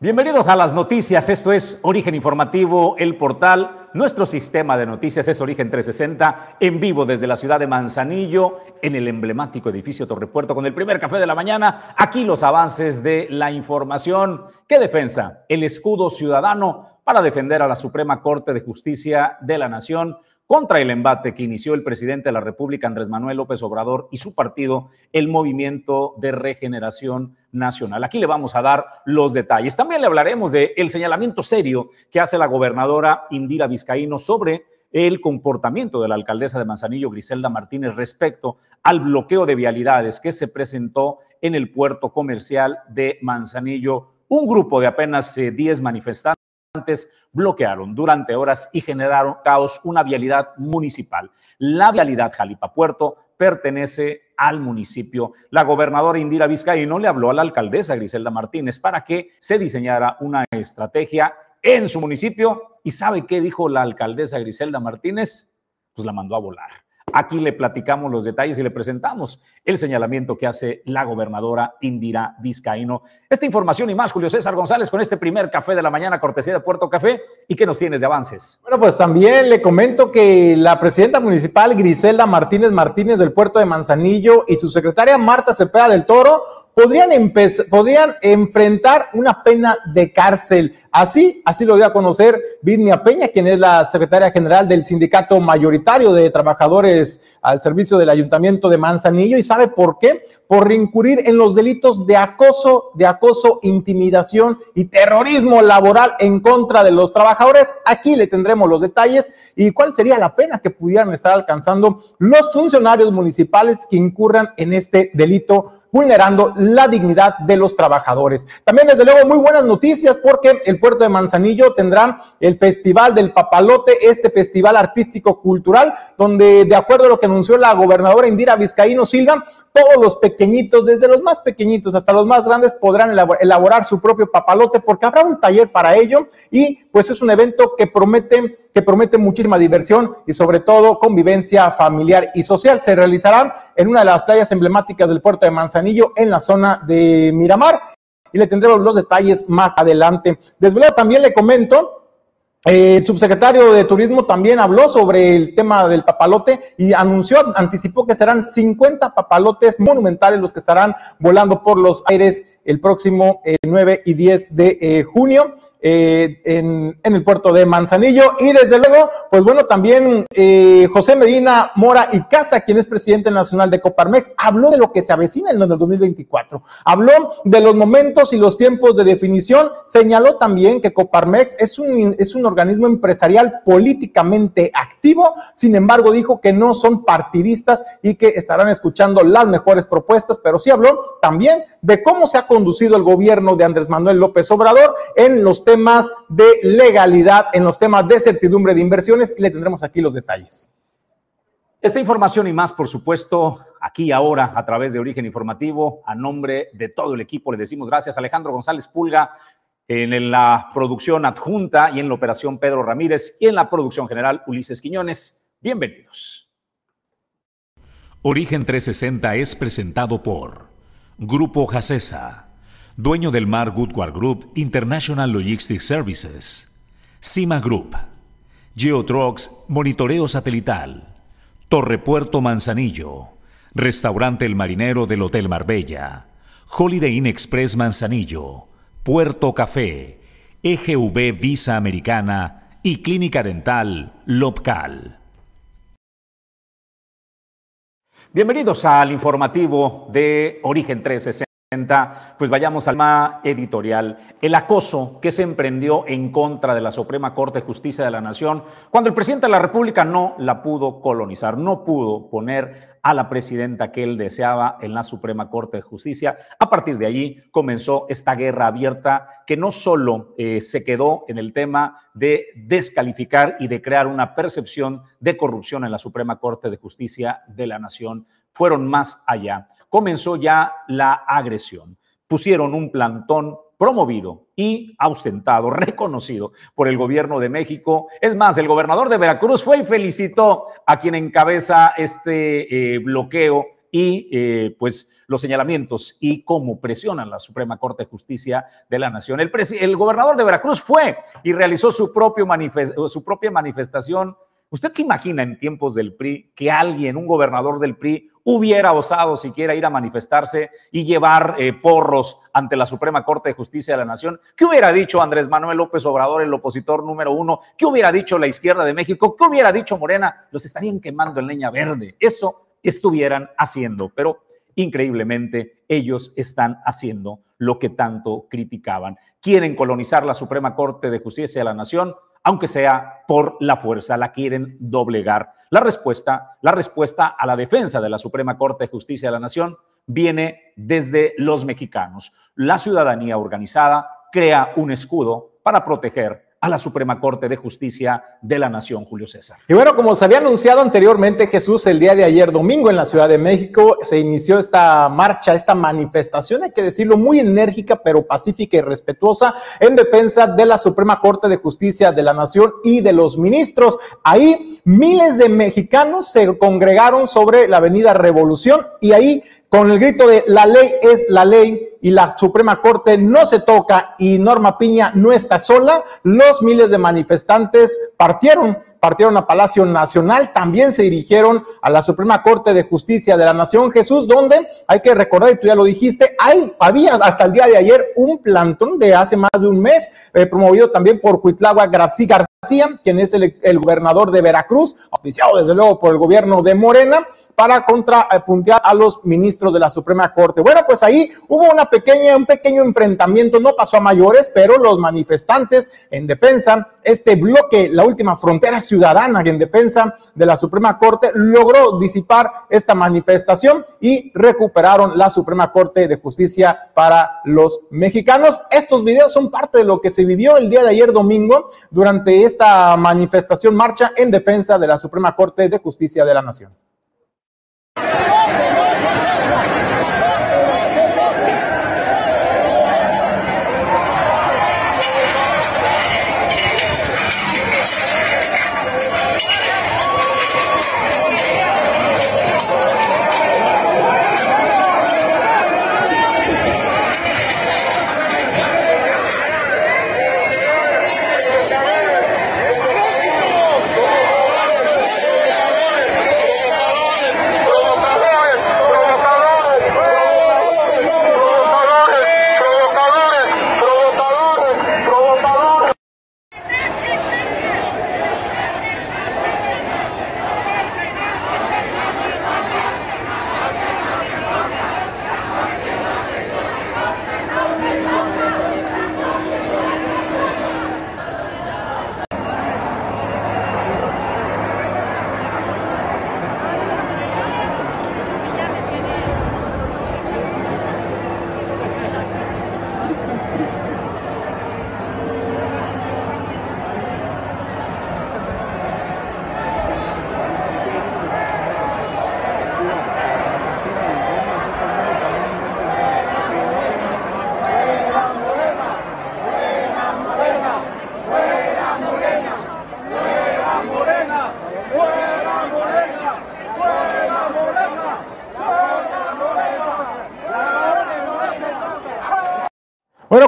Bienvenidos a las noticias. Esto es Origen Informativo, el portal. Nuestro sistema de noticias es Origen 360, en vivo desde la ciudad de Manzanillo, en el emblemático edificio Torrepuerto, con el primer café de la mañana. Aquí los avances de la información. ¿Qué defensa? El escudo ciudadano para defender a la Suprema Corte de Justicia de la Nación contra el embate que inició el presidente de la República, Andrés Manuel López Obrador, y su partido, el Movimiento de Regeneración Nacional. Aquí le vamos a dar los detalles. También le hablaremos del el señalamiento serio que hace la gobernadora Indira Vizcaíno sobre el comportamiento de la alcaldesa de Manzanillo, Griselda Martínez, respecto al bloqueo de vialidades que se presentó en el puerto comercial de Manzanillo. Un grupo de apenas 10 eh, manifestantes bloquearon durante horas y generaron caos una vialidad municipal. La vialidad Jalipa Puerto pertenece al municipio. La gobernadora Indira Vizcaíno le habló a la alcaldesa Griselda Martínez para que se diseñara una estrategia en su municipio. ¿Y sabe qué dijo la alcaldesa Griselda Martínez? Pues la mandó a volar. Aquí le platicamos los detalles y le presentamos el señalamiento que hace la gobernadora Indira Vizcaíno. Esta información y más, Julio César González, con este primer café de la mañana, cortesía de Puerto Café. ¿Y qué nos tienes de avances? Bueno, pues también le comento que la presidenta municipal Griselda Martínez Martínez del puerto de Manzanillo y su secretaria Marta Cepeda del Toro podrían, podrían enfrentar una pena de cárcel. Así, así lo dio a conocer Virnia Peña, quien es la secretaria general del sindicato mayoritario de trabajadores al servicio del ayuntamiento de Manzanillo. ¿Y sabe por qué? Por reincurrir en los delitos de acoso, de acoso, intimidación y terrorismo laboral en contra de los trabajadores. Aquí le tendremos los detalles y cuál sería la pena que pudieran estar alcanzando los funcionarios municipales que incurran en este delito vulnerando la dignidad de los trabajadores. También, desde luego, muy buenas noticias porque el puerto de Manzanillo tendrá el Festival del Papalote, este festival artístico cultural, donde, de acuerdo a lo que anunció la gobernadora Indira Vizcaíno Silva, todos los pequeñitos, desde los más pequeñitos hasta los más grandes, podrán elaborar su propio papalote porque habrá un taller para ello y pues es un evento que promete que promete muchísima diversión y sobre todo convivencia familiar y social. Se realizará en una de las playas emblemáticas del puerto de Manzanillo en la zona de Miramar y le tendremos los detalles más adelante. Desde luego también le comento el subsecretario de Turismo también habló sobre el tema del papalote y anunció, anticipó que serán 50 papalotes monumentales los que estarán volando por los aires el próximo 9 eh, y 10 de eh, junio eh, en, el puerto de Manzanillo. Y desde luego, pues bueno, también José Medina Mora y Casa, quien es presidente nacional de Coparmex, habló de lo que se avecina en el 2024. Habló de los momentos y los tiempos de definición. Señaló también que Coparmex es un, es un organismo empresarial políticamente activo. Sin embargo, dijo que no son partidistas y que estarán escuchando las mejores propuestas, pero sí habló también de cómo se ha conducido el gobierno de Andrés Manuel López Obrador en los temas de legalidad, en los temas de certidumbre de inversiones y le tendremos aquí los detalles. Esta información y más, por supuesto, aquí ahora a través de Origen Informativo, a nombre de todo el equipo, le decimos gracias a Alejandro González Pulga en la producción adjunta y en la operación Pedro Ramírez y en la producción general Ulises Quiñones. Bienvenidos. Origen 360 es presentado por Grupo Jacesa, dueño del Mar Goodward Group International Logistics Services, Cima Group, Geotrucks Monitoreo Satelital, Torre Puerto Manzanillo, Restaurante El Marinero del Hotel Marbella, Holiday Inn Express Manzanillo, Puerto Café, EGV Visa Americana y Clínica Dental Lopcal. Bienvenidos al informativo de Origen 360. Pues vayamos al tema editorial. El acoso que se emprendió en contra de la Suprema Corte de Justicia de la Nación cuando el presidente de la República no la pudo colonizar, no pudo poner a la presidenta que él deseaba en la Suprema Corte de Justicia. A partir de allí comenzó esta guerra abierta que no solo eh, se quedó en el tema de descalificar y de crear una percepción de corrupción en la Suprema Corte de Justicia de la Nación, fueron más allá. Comenzó ya la agresión. Pusieron un plantón promovido y ausentado, reconocido por el gobierno de México. Es más, el gobernador de Veracruz fue y felicitó a quien encabeza este eh, bloqueo y eh, pues los señalamientos y cómo presionan la Suprema Corte de Justicia de la Nación. El, gobernador de Veracruz fue y realizó su, propio su propia manifestación. ¿Usted se imagina en tiempos del PRI que alguien, un gobernador del PRI, hubiera osado siquiera ir a manifestarse y llevar eh, porros ante la Suprema Corte de Justicia de la Nación? ¿Qué hubiera dicho Andrés Manuel López Obrador, el opositor número uno? ¿Qué hubiera dicho la izquierda de México? ¿Qué hubiera dicho Morena? Los estarían quemando en leña verde. Eso estuvieran haciendo, pero increíblemente ellos están haciendo lo que tanto criticaban. Quieren colonizar la Suprema Corte de Justicia de la Nación aunque sea por la fuerza, la quieren doblegar. La respuesta, la respuesta a la defensa de la Suprema Corte de Justicia de la Nación viene desde los mexicanos. La ciudadanía organizada crea un escudo para proteger a la Suprema Corte de Justicia de la Nación, Julio César. Y bueno, como se había anunciado anteriormente, Jesús, el día de ayer domingo en la Ciudad de México se inició esta marcha, esta manifestación, hay que decirlo, muy enérgica, pero pacífica y respetuosa en defensa de la Suprema Corte de Justicia de la Nación y de los ministros. Ahí miles de mexicanos se congregaron sobre la Avenida Revolución y ahí con el grito de la ley es la ley y la Suprema Corte no se toca y Norma Piña no está sola, los miles de manifestantes partieron, partieron a Palacio Nacional, también se dirigieron a la Suprema Corte de Justicia de la Nación Jesús, donde hay que recordar, y tú ya lo dijiste, hay, había hasta el día de ayer un plantón de hace más de un mes, eh, promovido también por Cuitlagua García quien es el, gobernador de Veracruz, oficiado desde luego por el gobierno de Morena, para contrapuntear a los ministros de la Suprema Corte. Bueno, pues ahí hubo una pequeña, un pequeño enfrentamiento, no pasó a mayores, pero los manifestantes en defensa, este bloque, la última frontera ciudadana en defensa de la Suprema Corte, logró disipar esta manifestación y recuperaron la Suprema Corte de Justicia para los mexicanos. Estos videos son parte de lo que se vivió el día de ayer domingo durante esta manifestación marcha en defensa de la Suprema Corte de Justicia de la Nación.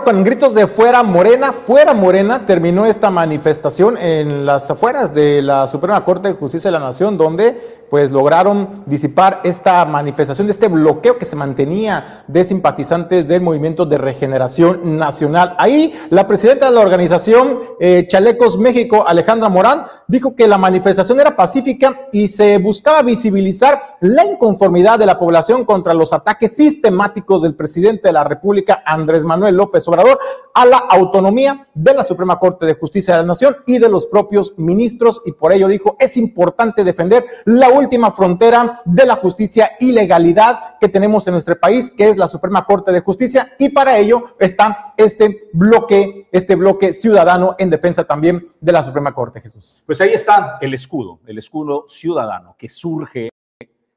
Con gritos de fuera Morena, fuera Morena, terminó esta manifestación en las afueras de la Suprema Corte de Justicia de la Nación, donde pues lograron disipar esta manifestación, este bloqueo que se mantenía de simpatizantes del Movimiento de Regeneración Nacional. Ahí la presidenta de la organización eh, Chalecos México, Alejandra Morán, dijo que la manifestación era pacífica y se buscaba visibilizar la inconformidad de la población contra los ataques sistemáticos del presidente de la República, Andrés Manuel López Obrador, a la autonomía de la Suprema Corte de Justicia de la Nación y de los propios ministros. Y por ello dijo, es importante defender la última frontera de la justicia y legalidad que tenemos en nuestro país, que es la Suprema Corte de Justicia, y para ello está este bloque, este bloque ciudadano en defensa también de la Suprema Corte, Jesús. Pues ahí está el escudo, el escudo ciudadano que surge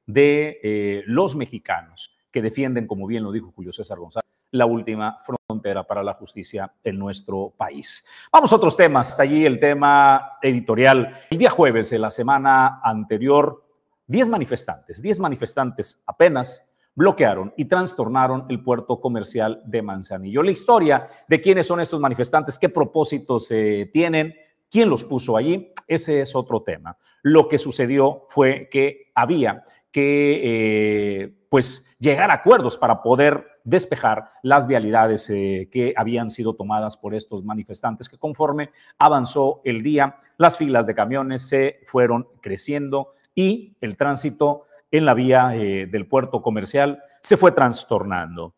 de eh, los mexicanos que defienden, como bien lo dijo Julio César González, la última frontera para la justicia en nuestro país. Vamos a otros temas. Allí el tema editorial. El día jueves de la semana anterior 10 manifestantes, 10 manifestantes apenas bloquearon y trastornaron el puerto comercial de Manzanillo. La historia de quiénes son estos manifestantes, qué propósitos eh, tienen, quién los puso allí, ese es otro tema. Lo que sucedió fue que había que eh, pues llegar a acuerdos para poder despejar las vialidades eh, que habían sido tomadas por estos manifestantes que conforme avanzó el día, las filas de camiones se fueron creciendo y el tránsito en la vía eh, del puerto comercial se fue trastornando.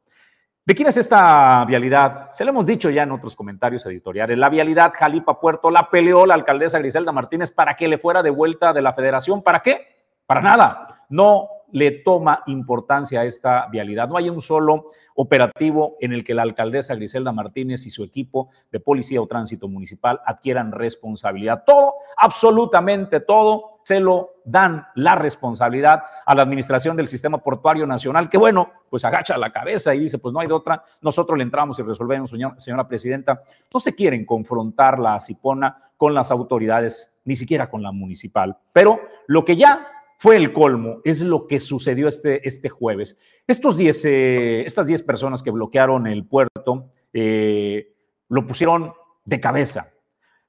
¿De quién es esta vialidad? Se lo hemos dicho ya en otros comentarios editoriales. La vialidad Jalipa Puerto la peleó la alcaldesa Griselda Martínez para que le fuera de vuelta de la federación. ¿Para qué? Para nada. No le toma importancia a esta vialidad. No hay un solo operativo en el que la alcaldesa Griselda Martínez y su equipo de policía o tránsito municipal adquieran responsabilidad. Todo, absolutamente todo, se lo dan la responsabilidad a la administración del sistema portuario nacional, que bueno, pues agacha la cabeza y dice, pues no hay de otra, nosotros le entramos y resolvemos, señora presidenta. No se quieren confrontar la Cipona con las autoridades, ni siquiera con la municipal. Pero lo que ya fue el colmo, es lo que sucedió este, este jueves. Estos diez, eh, estas 10 personas que bloquearon el puerto eh, lo pusieron de cabeza.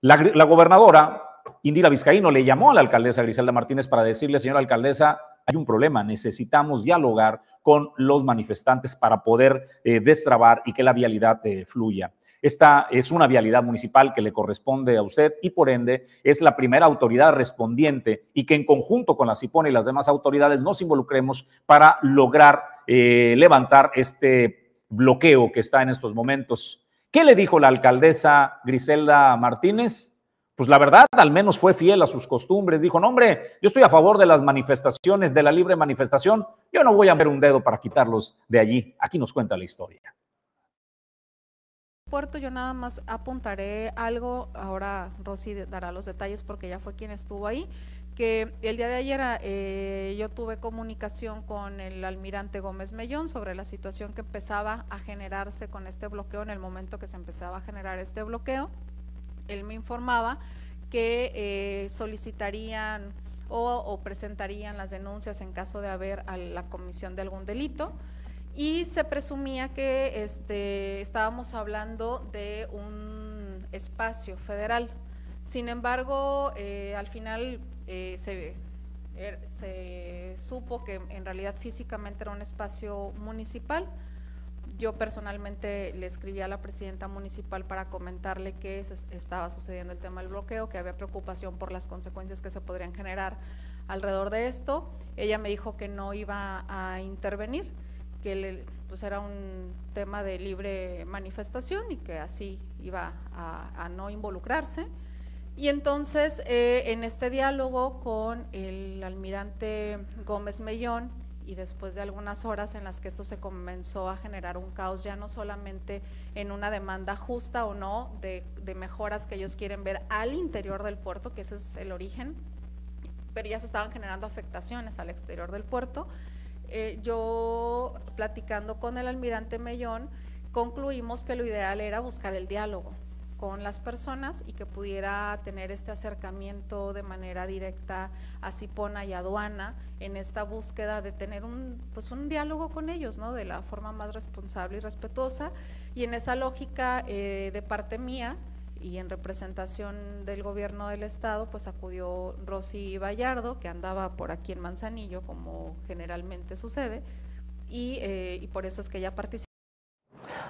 La, la, gobernadora Indira Vizcaíno le llamó a la alcaldesa Griselda Martínez para decirle, señora alcaldesa, hay un problema, necesitamos dialogar con los manifestantes para poder eh, destrabar y que la vialidad fluya. Esta es una vialidad municipal que le corresponde a usted y por ende es la primera autoridad respondiente y que en conjunto con la CIPON y las demás autoridades nos involucremos para lograr eh, levantar este bloqueo que está en estos momentos. ¿Qué le dijo la alcaldesa Griselda Martínez? Pues la verdad, al menos fue fiel a sus costumbres. Dijo, no, hombre, yo estoy a favor de las manifestaciones, de la libre manifestación. Yo no voy a ver un dedo para quitarlos de allí. Aquí nos cuenta la historia puerto yo nada más apuntaré algo, ahora Rosy dará los detalles porque ya fue quien estuvo ahí, que el día de ayer eh, yo tuve comunicación con el almirante Gómez Mellón sobre la situación que empezaba a generarse con este bloqueo en el momento que se empezaba a generar este bloqueo. Él me informaba que eh, solicitarían o, presentarían las denuncias en caso de haber a la comisión de algún delito y se presumía que este, estábamos hablando de un espacio federal. Sin embargo, eh, al final eh, se, er, se, supo que en realidad físicamente era un espacio municipal. Yo personalmente le escribí a la presidenta municipal para comentarle que estaba sucediendo el tema del bloqueo, que había preocupación por las consecuencias que se podrían generar alrededor de esto. Ella me dijo que no iba a intervenir que pues era un tema de libre manifestación y que así iba a, no involucrarse. Y entonces eh, en este diálogo con el almirante Gómez Mellón y después de algunas horas en las que esto se comenzó a generar un caos, ya no solamente en una demanda justa o no de, mejoras que ellos quieren ver al interior del puerto, que ese es el origen, pero ya se estaban generando afectaciones al exterior del puerto, eh, yo platicando con el almirante Mellón, concluimos que lo ideal era buscar el diálogo con las personas y que pudiera tener este acercamiento de manera directa a Cipona y aduana en esta búsqueda de tener un pues un diálogo con ellos, ¿no? De la forma más responsable y respetuosa y en esa lógica eh, de parte mía y en representación del gobierno del estado, pues acudió Rosy Vallardo, que andaba por aquí en Manzanillo, como generalmente sucede, y, eh, y por eso es que ella participó.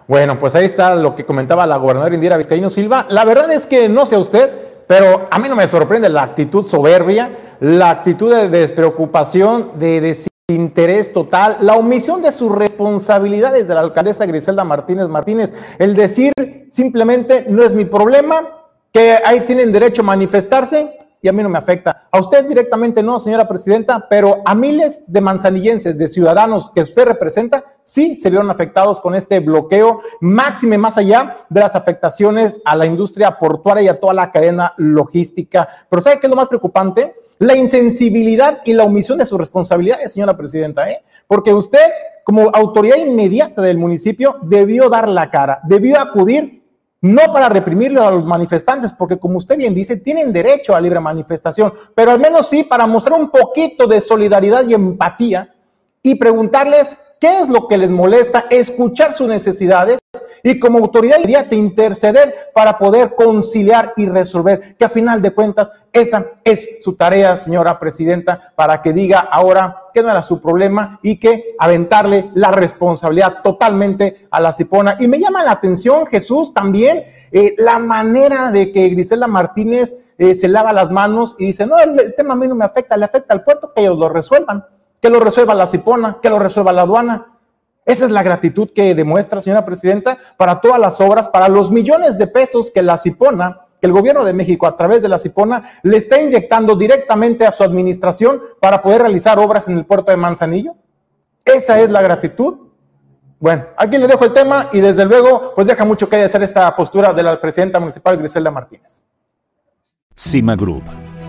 Bueno, pues ahí está lo que comentaba la gobernadora Indira Vizcaíno Silva. La verdad es que no sé usted, pero a mí no me sorprende la actitud soberbia, la actitud de despreocupación, de desinterés total, la omisión de sus responsabilidades de la alcaldesa Griselda Martínez Martínez, el decir simplemente no es mi problema, que ahí tienen derecho a manifestarse y a mí no me afecta. A usted directamente no, señora presidenta, pero a miles de manzanillenses, de ciudadanos que usted representa, sí se vieron afectados con este bloqueo, máxime más allá de las afectaciones a la industria portuaria y a toda la cadena logística. Pero ¿sabe qué es lo más preocupante? La insensibilidad y la omisión de sus responsabilidades, señora presidenta, ¿eh? Porque usted, como autoridad inmediata del municipio, debió dar la cara, debió acudir no para reprimirle a los manifestantes, porque como usted bien dice, tienen derecho a libre manifestación, pero al menos sí para mostrar un poquito de solidaridad y empatía y preguntarles qué es lo que les molesta, escuchar sus necesidades y como autoridad inmediata interceder para poder conciliar y resolver, que a final de cuentas esa es su tarea, señora presidenta, para que diga ahora que no era su problema y que aventarle la responsabilidad totalmente a la Cipona. Y me llama la atención, Jesús, también eh, la manera de que Griselda Martínez eh, se lava las manos y dice, no, el, el tema a mí no me afecta, le afecta al puerto, que ellos lo resuelvan que lo resuelva la Cipona, que lo resuelva la aduana. Esa es la gratitud que demuestra, señora presidenta, para todas las obras, para los millones de pesos que la Cipona, que el gobierno de México a través de la Cipona le está inyectando directamente a su administración para poder realizar obras en el puerto de Manzanillo. Esa es la gratitud. Bueno, aquí le dejo el tema y desde luego, pues deja mucho que hacer esta postura de la presidenta municipal Griselda Martínez. Cima Group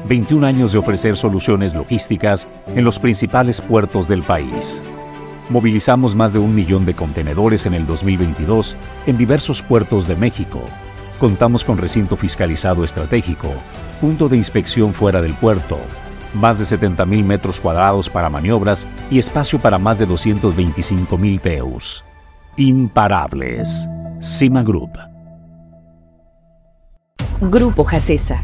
21 años de ofrecer soluciones logísticas en los principales puertos del país. Movilizamos más de un millón de contenedores en el 2022 en diversos puertos de México. Contamos con recinto fiscalizado estratégico, punto de inspección fuera del puerto, más de 70 mil metros cuadrados para maniobras y espacio para más de 225 mil TEUs. Imparables. Cima Group. Grupo Jacesa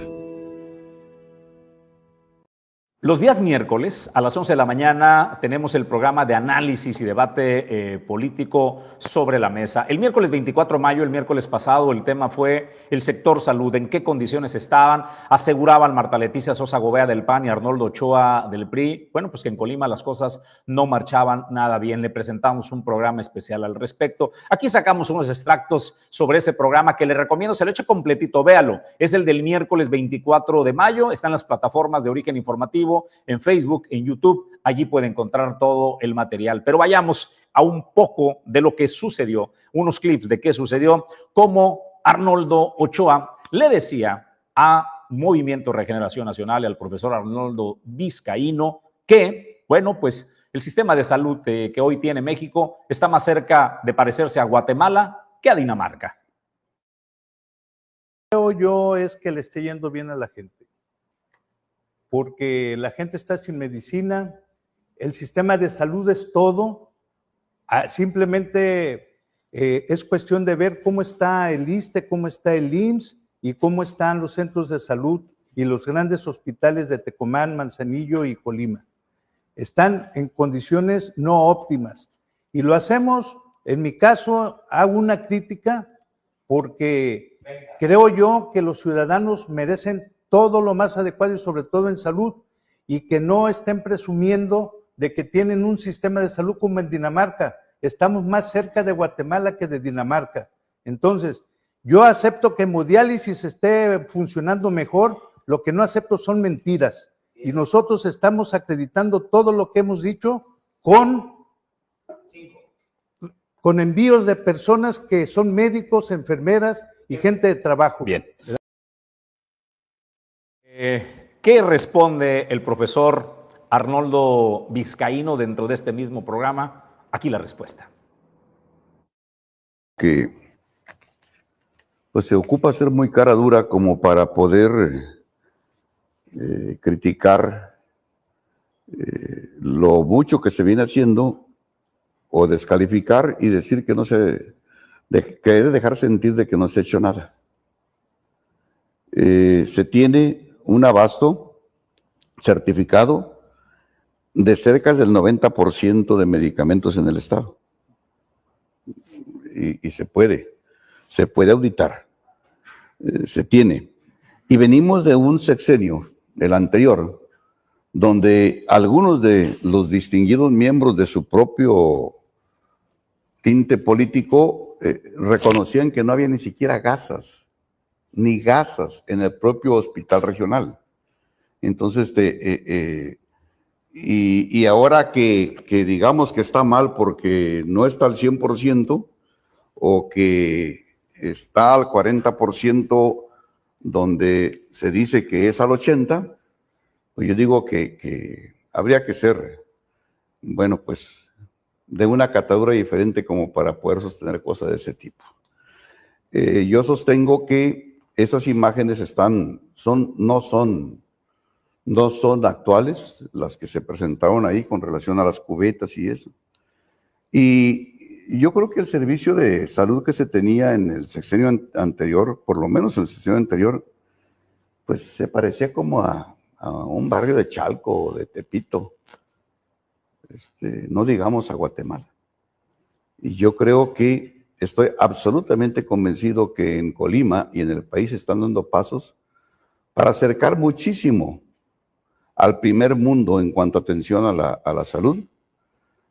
Los días miércoles a las 11 de la mañana tenemos el programa de análisis y debate eh, político sobre la mesa. El miércoles 24 de mayo, el miércoles pasado, el tema fue el sector salud, en qué condiciones estaban. Aseguraban Marta Leticia Sosa Gobea del PAN y Arnoldo Ochoa del PRI. Bueno, pues que en Colima las cosas no marchaban nada bien. Le presentamos un programa especial al respecto. Aquí sacamos unos extractos sobre ese programa que le recomiendo, se lo eche completito, véalo. Es el del miércoles 24 de mayo, está en las plataformas de origen informativo en Facebook, en YouTube. Allí puede encontrar todo el material. Pero vayamos a un poco de lo que sucedió, unos clips de qué sucedió, como Arnoldo Ochoa le decía a Movimiento Regeneración Nacional y al profesor Arnoldo Vizcaíno que, bueno, pues el sistema de salud eh, que hoy tiene México está más cerca de parecerse a Guatemala que a Dinamarca. Yo es que le esté yendo bien a la gente porque la gente está sin medicina, el sistema de salud es todo, ah, simplemente eh, es cuestión de ver cómo está el ISTE, cómo está el IMSS y cómo están los centros de salud y los grandes hospitales de Tecomán, Manzanillo y Colima. Están en condiciones no óptimas. Y lo hacemos, en mi caso, hago una crítica porque creo yo que los ciudadanos merecen todo lo más adecuado y sobre todo en salud, y que no estén presumiendo de que tienen un sistema de salud como en Dinamarca. Estamos más cerca de Guatemala que de Dinamarca. Entonces, yo acepto que hemodiálisis esté funcionando mejor, lo que no acepto son mentiras. Y nosotros estamos acreditando todo lo que hemos dicho con, con envíos de personas que son médicos, enfermeras y gente de trabajo. Bien. Eh, ¿Qué responde el profesor Arnoldo Vizcaíno dentro de este mismo programa? Aquí la respuesta. Que pues se ocupa ser muy cara dura como para poder eh, criticar eh, lo mucho que se viene haciendo o descalificar y decir que no se, de, querer dejar sentir de que no se ha hecho nada. Se tiene un abasto certificado de cerca del 90% de medicamentos en el Estado. Y, se puede, se puede auditar, eh, se tiene. Y venimos de un sexenio, el anterior, donde algunos de los distinguidos miembros de su propio tinte político eh, reconocían que no había ni siquiera gasas, ni gasas en el propio hospital regional. Entonces, este, eh, eh, y, ahora que, digamos que está mal porque no está al 100% o que está al 40% donde se dice que es al 80%, pues yo digo que, que habría que ser, bueno, pues de una catadura diferente como para poder sostener cosas de ese tipo. Eh, yo sostengo que esas imágenes están, son, no son, no son actuales, las que se presentaron ahí con relación a las cubetas y eso. Y yo creo que el servicio de salud que se tenía en el sexenio anterior, por lo menos en el sexenio anterior, pues se parecía como a, a un barrio de Chalco o de Tepito este, no digamos a Guatemala. Y yo creo que estoy absolutamente convencido que en Colima y en el país están dando pasos para acercar muchísimo al primer mundo en cuanto a atención a la, salud,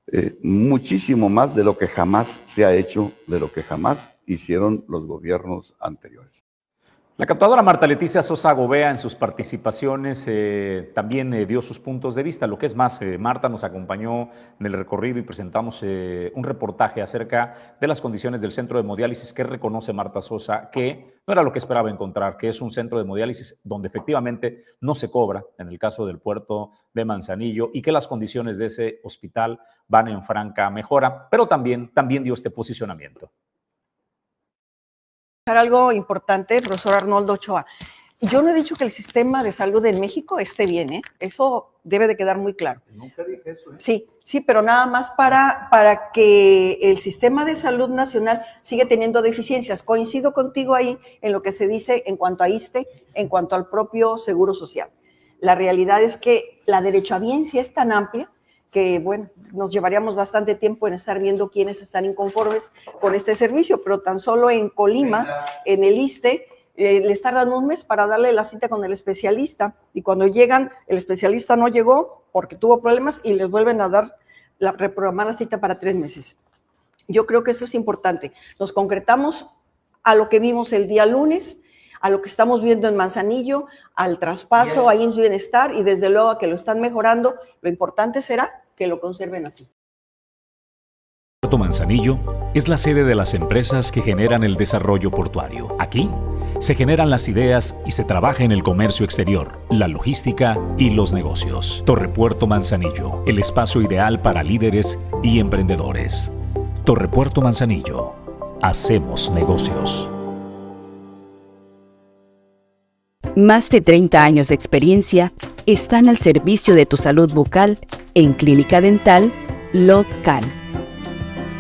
eh, muchísimo más de lo que jamás se ha hecho, de lo que jamás hicieron los gobiernos anteriores. La captadora Marta Leticia Sosa Gobea en sus participaciones eh, también eh, dio sus puntos de vista. Lo que es más, eh, Marta nos acompañó en el recorrido y presentamos un reportaje acerca de las condiciones del centro de hemodiálisis que reconoce Marta Sosa, que no era lo que esperaba encontrar, que es un centro de hemodiálisis donde efectivamente no se cobra, en el caso del puerto de Manzanillo, y que las condiciones de ese hospital van en franca mejora, pero también, también dio este posicionamiento algo importante, profesor Arnoldo Ochoa. Yo no he dicho que el sistema de salud en México esté bien, ¿eh? Eso debe de quedar muy claro. Nunca dije eso. ¿eh? Sí, sí, pero nada más para, para que el sistema de salud nacional siga teniendo deficiencias. Coincido contigo ahí en lo que se dice en cuanto a ISTE, en cuanto al propio Seguro Social. La realidad es que la derechohabiencia es tan amplia que, bueno, nos llevaríamos bastante tiempo en estar viendo quiénes están inconformes con este servicio, pero tan solo en Colima, en el ISTE, eh, les tardan un mes para darle la cita con el especialista y cuando llegan, el especialista no llegó porque tuvo problemas y les vuelven a dar, la, reprogramar la cita para tres meses. Yo creo que eso es importante. Nos concretamos a lo que vimos el día lunes, a lo que estamos viendo en Manzanillo, al traspaso a INS Bienestar y desde luego a que lo están mejorando. Lo importante será que lo conserven así. Puerto Manzanillo es la sede de las empresas que generan el desarrollo portuario. Aquí se generan las ideas y se trabaja en el comercio exterior, la logística y los negocios. Torrepuerto Manzanillo, el espacio ideal para líderes y emprendedores. Torrepuerto Manzanillo, hacemos negocios. Más de 30 años de experiencia están al servicio de tu salud bucal en Clínica Dental Local.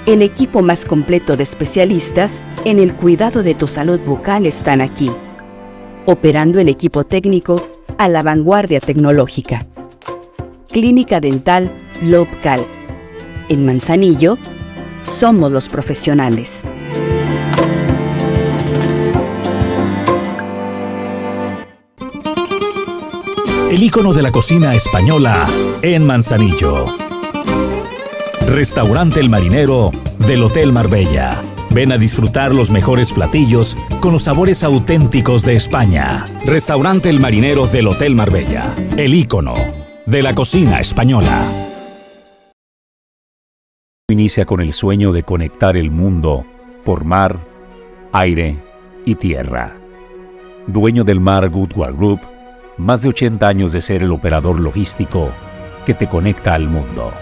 El equipo más completo de especialistas en el cuidado de tu salud bucal están aquí, operando el equipo técnico a la vanguardia tecnológica. Clínica Dental Local. En Manzanillo, somos los profesionales. El ícono de la cocina española en Manzanillo. Restaurante El Marinero del Hotel Marbella. Ven a disfrutar los mejores platillos con los sabores auténticos de España. Restaurante El Marinero del Hotel Marbella. El ícono de la cocina española. Inicia con el sueño de conectar el mundo por mar, aire y tierra. Dueño del mar Goodward Group, más de 80 años de ser el operador logístico que te conecta al mundo.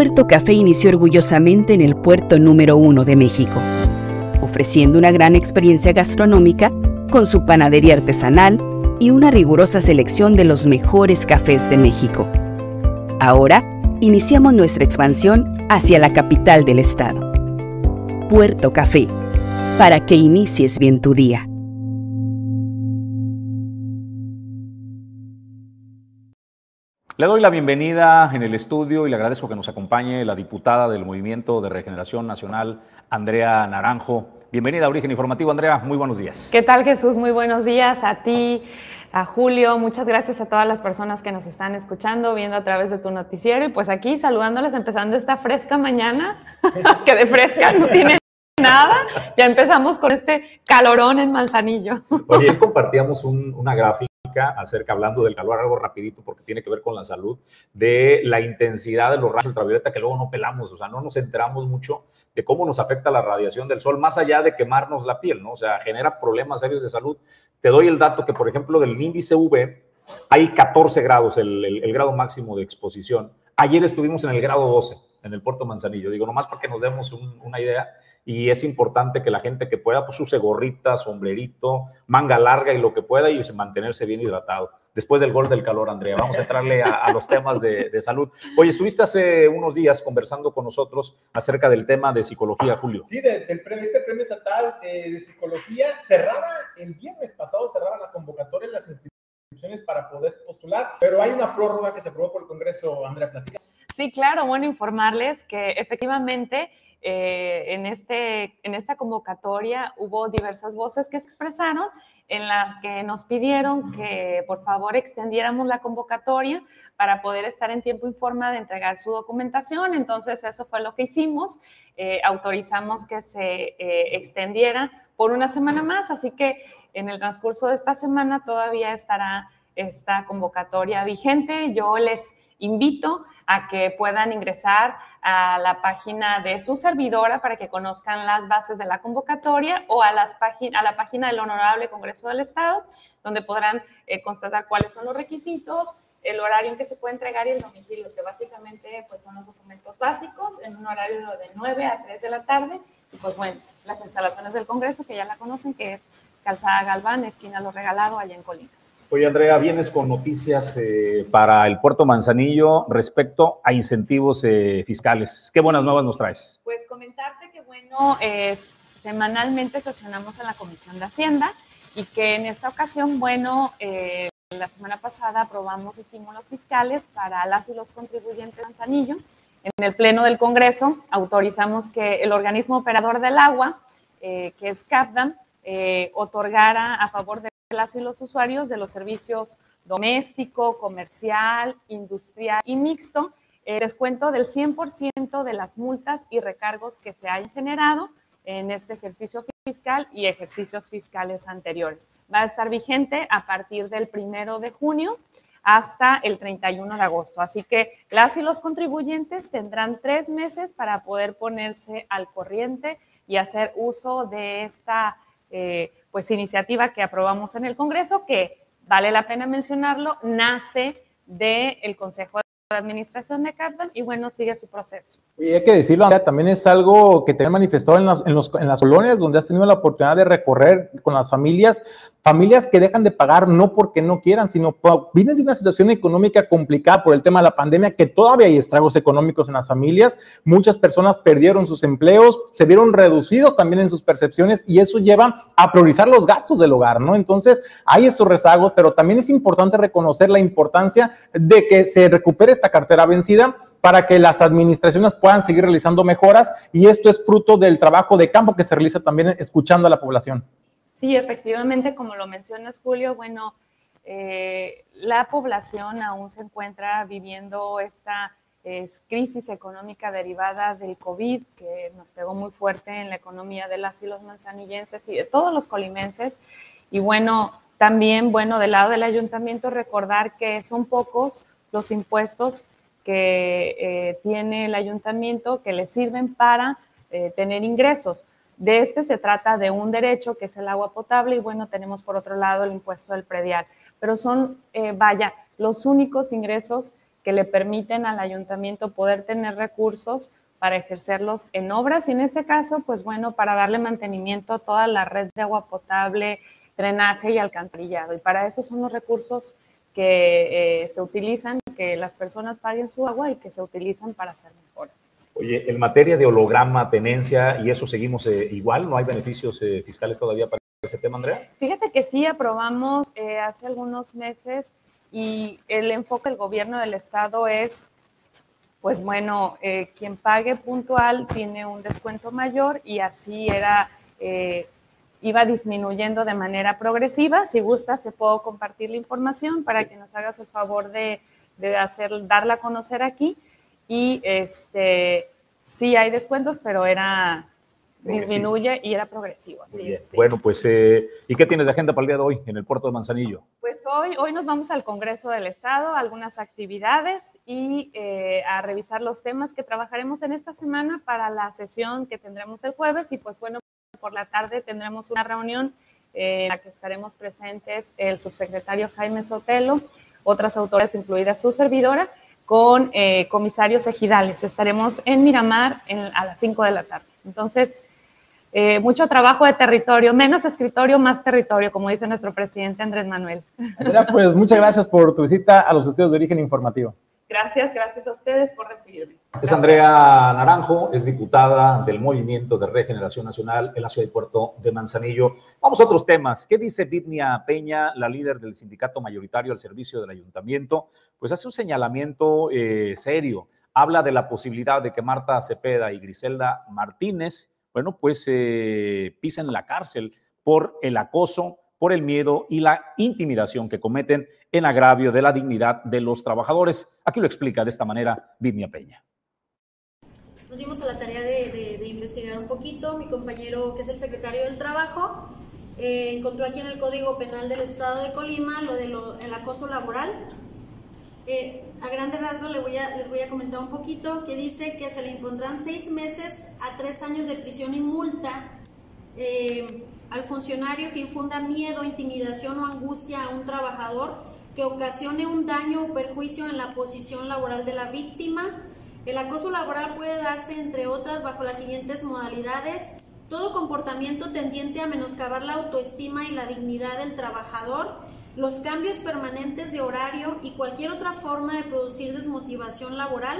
Puerto Café inició orgullosamente en el puerto número uno de México, ofreciendo una gran experiencia gastronómica con su panadería artesanal y una rigurosa selección de los mejores cafés de México. Ahora, iniciamos nuestra expansión hacia la capital del estado. Puerto Café, para que inicies bien tu día. Le doy la bienvenida en el estudio y le agradezco que nos acompañe la diputada del Movimiento de Regeneración Nacional, Andrea Naranjo. Bienvenida a Origen Informativo, Andrea. Muy buenos días. ¿Qué tal, Jesús? Muy buenos días a ti, a Julio. Muchas gracias a todas las personas que nos están escuchando, viendo a través de tu noticiero. Y pues aquí saludándoles, empezando esta fresca mañana, que de fresca no tiene nada. Ya empezamos con este calorón en Manzanillo. Oye, compartíamos una gráfica acerca, hablando del calor, algo rapidito porque tiene que ver con la salud, de la intensidad de los rayos ultravioleta que luego no pelamos, o sea, no nos enteramos mucho de cómo nos afecta la radiación del sol, más allá de quemarnos la piel, ¿no? O sea, genera problemas serios de salud. Te doy el dato que, por ejemplo, del índice UV hay 14 grados, el, grado máximo de exposición. Ayer estuvimos en el grado 12, en el puerto Manzanillo. Digo, nomás para que nos demos una idea y es importante que la gente que pueda, pues use gorrita, sombrerito, manga larga y lo que pueda y mantenerse bien hidratado. Después del gol del calor, Andrea, vamos a entrarle a, los temas de, salud. Oye, estuviste hace unos días conversando con nosotros acerca del tema de psicología, Julio. Sí, del premio, este premio estatal de, psicología cerraba, el viernes pasado cerraba la convocatoria en las inscripciones para poder postular, pero hay una prórroga que se aprobó por el Congreso, Andrea, platica. Sí, claro, bueno, informarles que efectivamente eh, en, este, en esta convocatoria hubo diversas voces que se expresaron en las que nos pidieron que por favor extendiéramos la convocatoria para poder estar en tiempo y forma de entregar su documentación. Entonces eso fue lo que hicimos. Eh, autorizamos que se eh, extendiera por una semana más, así que en el transcurso de esta semana todavía estará esta convocatoria vigente. Yo les invito a que puedan ingresar a la página de su servidora para que conozcan las bases de la convocatoria o a, las a la página del Honorable Congreso del Estado, donde podrán eh, constatar cuáles son los requisitos, el horario en que se puede entregar y el domicilio, que básicamente pues, son los documentos básicos en un horario de 9 a 3 de la tarde. Y pues bueno, las instalaciones del Congreso, que ya la conocen, que es Calzada Galván, esquina Lo Regalado, allá en Colima. Oye, Andrea, vienes con noticias eh, para el puerto Manzanillo respecto a incentivos eh, fiscales. ¿Qué buenas nuevas nos traes? Pues comentarte que, bueno, eh, semanalmente sesionamos en la Comisión de Hacienda y que en esta ocasión, bueno, la semana pasada aprobamos estímulos fiscales para las y los contribuyentes de Manzanillo. En el Pleno del Congreso autorizamos que el organismo operador del agua, que es CAPDAM, otorgara a favor de las y los usuarios de los servicios doméstico, comercial, industrial y mixto, el descuento del 100% de las multas y recargos que se hayan generado en este ejercicio fiscal y ejercicios fiscales anteriores. Va a estar vigente a partir del primero de junio hasta el 31 de agosto. Así que las y los contribuyentes tendrán tres meses para poder ponerse al corriente y hacer uso de esta eh, pues iniciativa que aprobamos en el Congreso, que vale la pena mencionarlo, nace del Consejo de Administración de Cardan y bueno, sigue su proceso. Y hay que decirlo, también es algo que te han manifestado en las, en, los, en las colonias donde has tenido la oportunidad de recorrer con las familias familias que dejan de pagar no porque no quieran, sino vienen de una situación económica complicada por el tema de la pandemia, que todavía hay estragos económicos en las familias. Muchas personas perdieron sus empleos, se vieron reducidos también en sus percepciones y eso lleva a priorizar los gastos del hogar, ¿no? Entonces, hay estos rezagos, pero también es importante reconocer la importancia de que se recupere esta cartera vencida para que las administraciones puedan seguir realizando mejoras y esto es fruto del trabajo de campo que se realiza también escuchando a la población. Sí, efectivamente, como lo mencionas, Julio, bueno, eh, la población aún se encuentra viviendo esta crisis económica derivada del COVID, que nos pegó muy fuerte en la economía de las y los manzanillenses y de todos los colimenses. Y bueno, también, bueno, del lado del ayuntamiento, recordar que son pocos los impuestos que eh, tiene el ayuntamiento que le sirven para eh, tener ingresos. De este se trata de un derecho que es el agua potable y bueno, tenemos por otro lado el impuesto del predial, pero son, eh, vaya, los únicos ingresos que le permiten al ayuntamiento poder tener recursos para ejercerlos en obras y en este caso, pues bueno, para darle mantenimiento a toda la red de agua potable, drenaje y alcantarillado. Y para eso son los recursos que eh, se utilizan, que las personas paguen su agua y que se utilizan para hacer mejoras. Oye, en materia de holograma, tenencia y eso seguimos eh, igual, ¿no hay beneficios eh, fiscales todavía para ese tema, Andrea? Fíjate que sí aprobamos hace algunos meses y el enfoque del gobierno del estado es, pues bueno, quien pague puntual tiene un descuento mayor y así era iba disminuyendo de manera progresiva. Si gustas, te puedo compartir la información para que nos hagas el favor de, de hacer, darla a conocer aquí. Y este, sí hay descuentos, pero era disminuye y era progresivo. Bueno, pues, eh, ¿y qué tienes de agenda para el día de hoy en el puerto de Manzanillo? Pues hoy, hoy nos vamos al Congreso del Estado, algunas actividades y eh, a revisar los temas que trabajaremos en esta semana para la sesión que tendremos el jueves. Y pues bueno, por la tarde tendremos una reunión en la que estaremos presentes el subsecretario Jaime Sotelo, otras autoridades, incluida su servidora, con eh, comisarios ejidales. Estaremos en Miramar a las 5 de la tarde. Entonces, eh, mucho trabajo de territorio, menos escritorio, más territorio, como dice nuestro presidente Andrés Manuel. pues muchas gracias por tu visita a los estudios de origen informativo. Gracias, gracias a ustedes por recibirme. Es Andrea Naranjo, es diputada del Movimiento de Regeneración Nacional en la ciudad de Puerto de Manzanillo. Vamos a otros temas. ¿Qué dice Vidnia Peña, la líder del sindicato mayoritario al servicio del ayuntamiento? Pues hace un señalamiento eh, serio. Habla de la posibilidad de que Marta Cepeda y Griselda Martínez, bueno, pues eh, pisen la cárcel por el acoso por el miedo y la intimidación que cometen en agravio de la dignidad de los trabajadores. Aquí lo explica de esta manera Vidnia Peña. Nos dimos a la tarea de, investigar un poquito. Mi compañero, que es el secretario del Trabajo, eh, encontró aquí en el Código Penal del Estado de Colima lo del acoso laboral. Eh, a grandes rasgos les voy a, les voy a comentar un poquito que dice que se le impondrán seis meses a tres años de prisión y multa eh, al funcionario que infunda miedo, intimidación o angustia a un trabajador, que ocasione un daño o perjuicio en la posición laboral de la víctima. El acoso laboral puede darse, entre otras, bajo las siguientes modalidades. Todo comportamiento tendiente a menoscabar la autoestima y la dignidad del trabajador, los cambios permanentes de horario y cualquier otra forma de producir desmotivación laboral,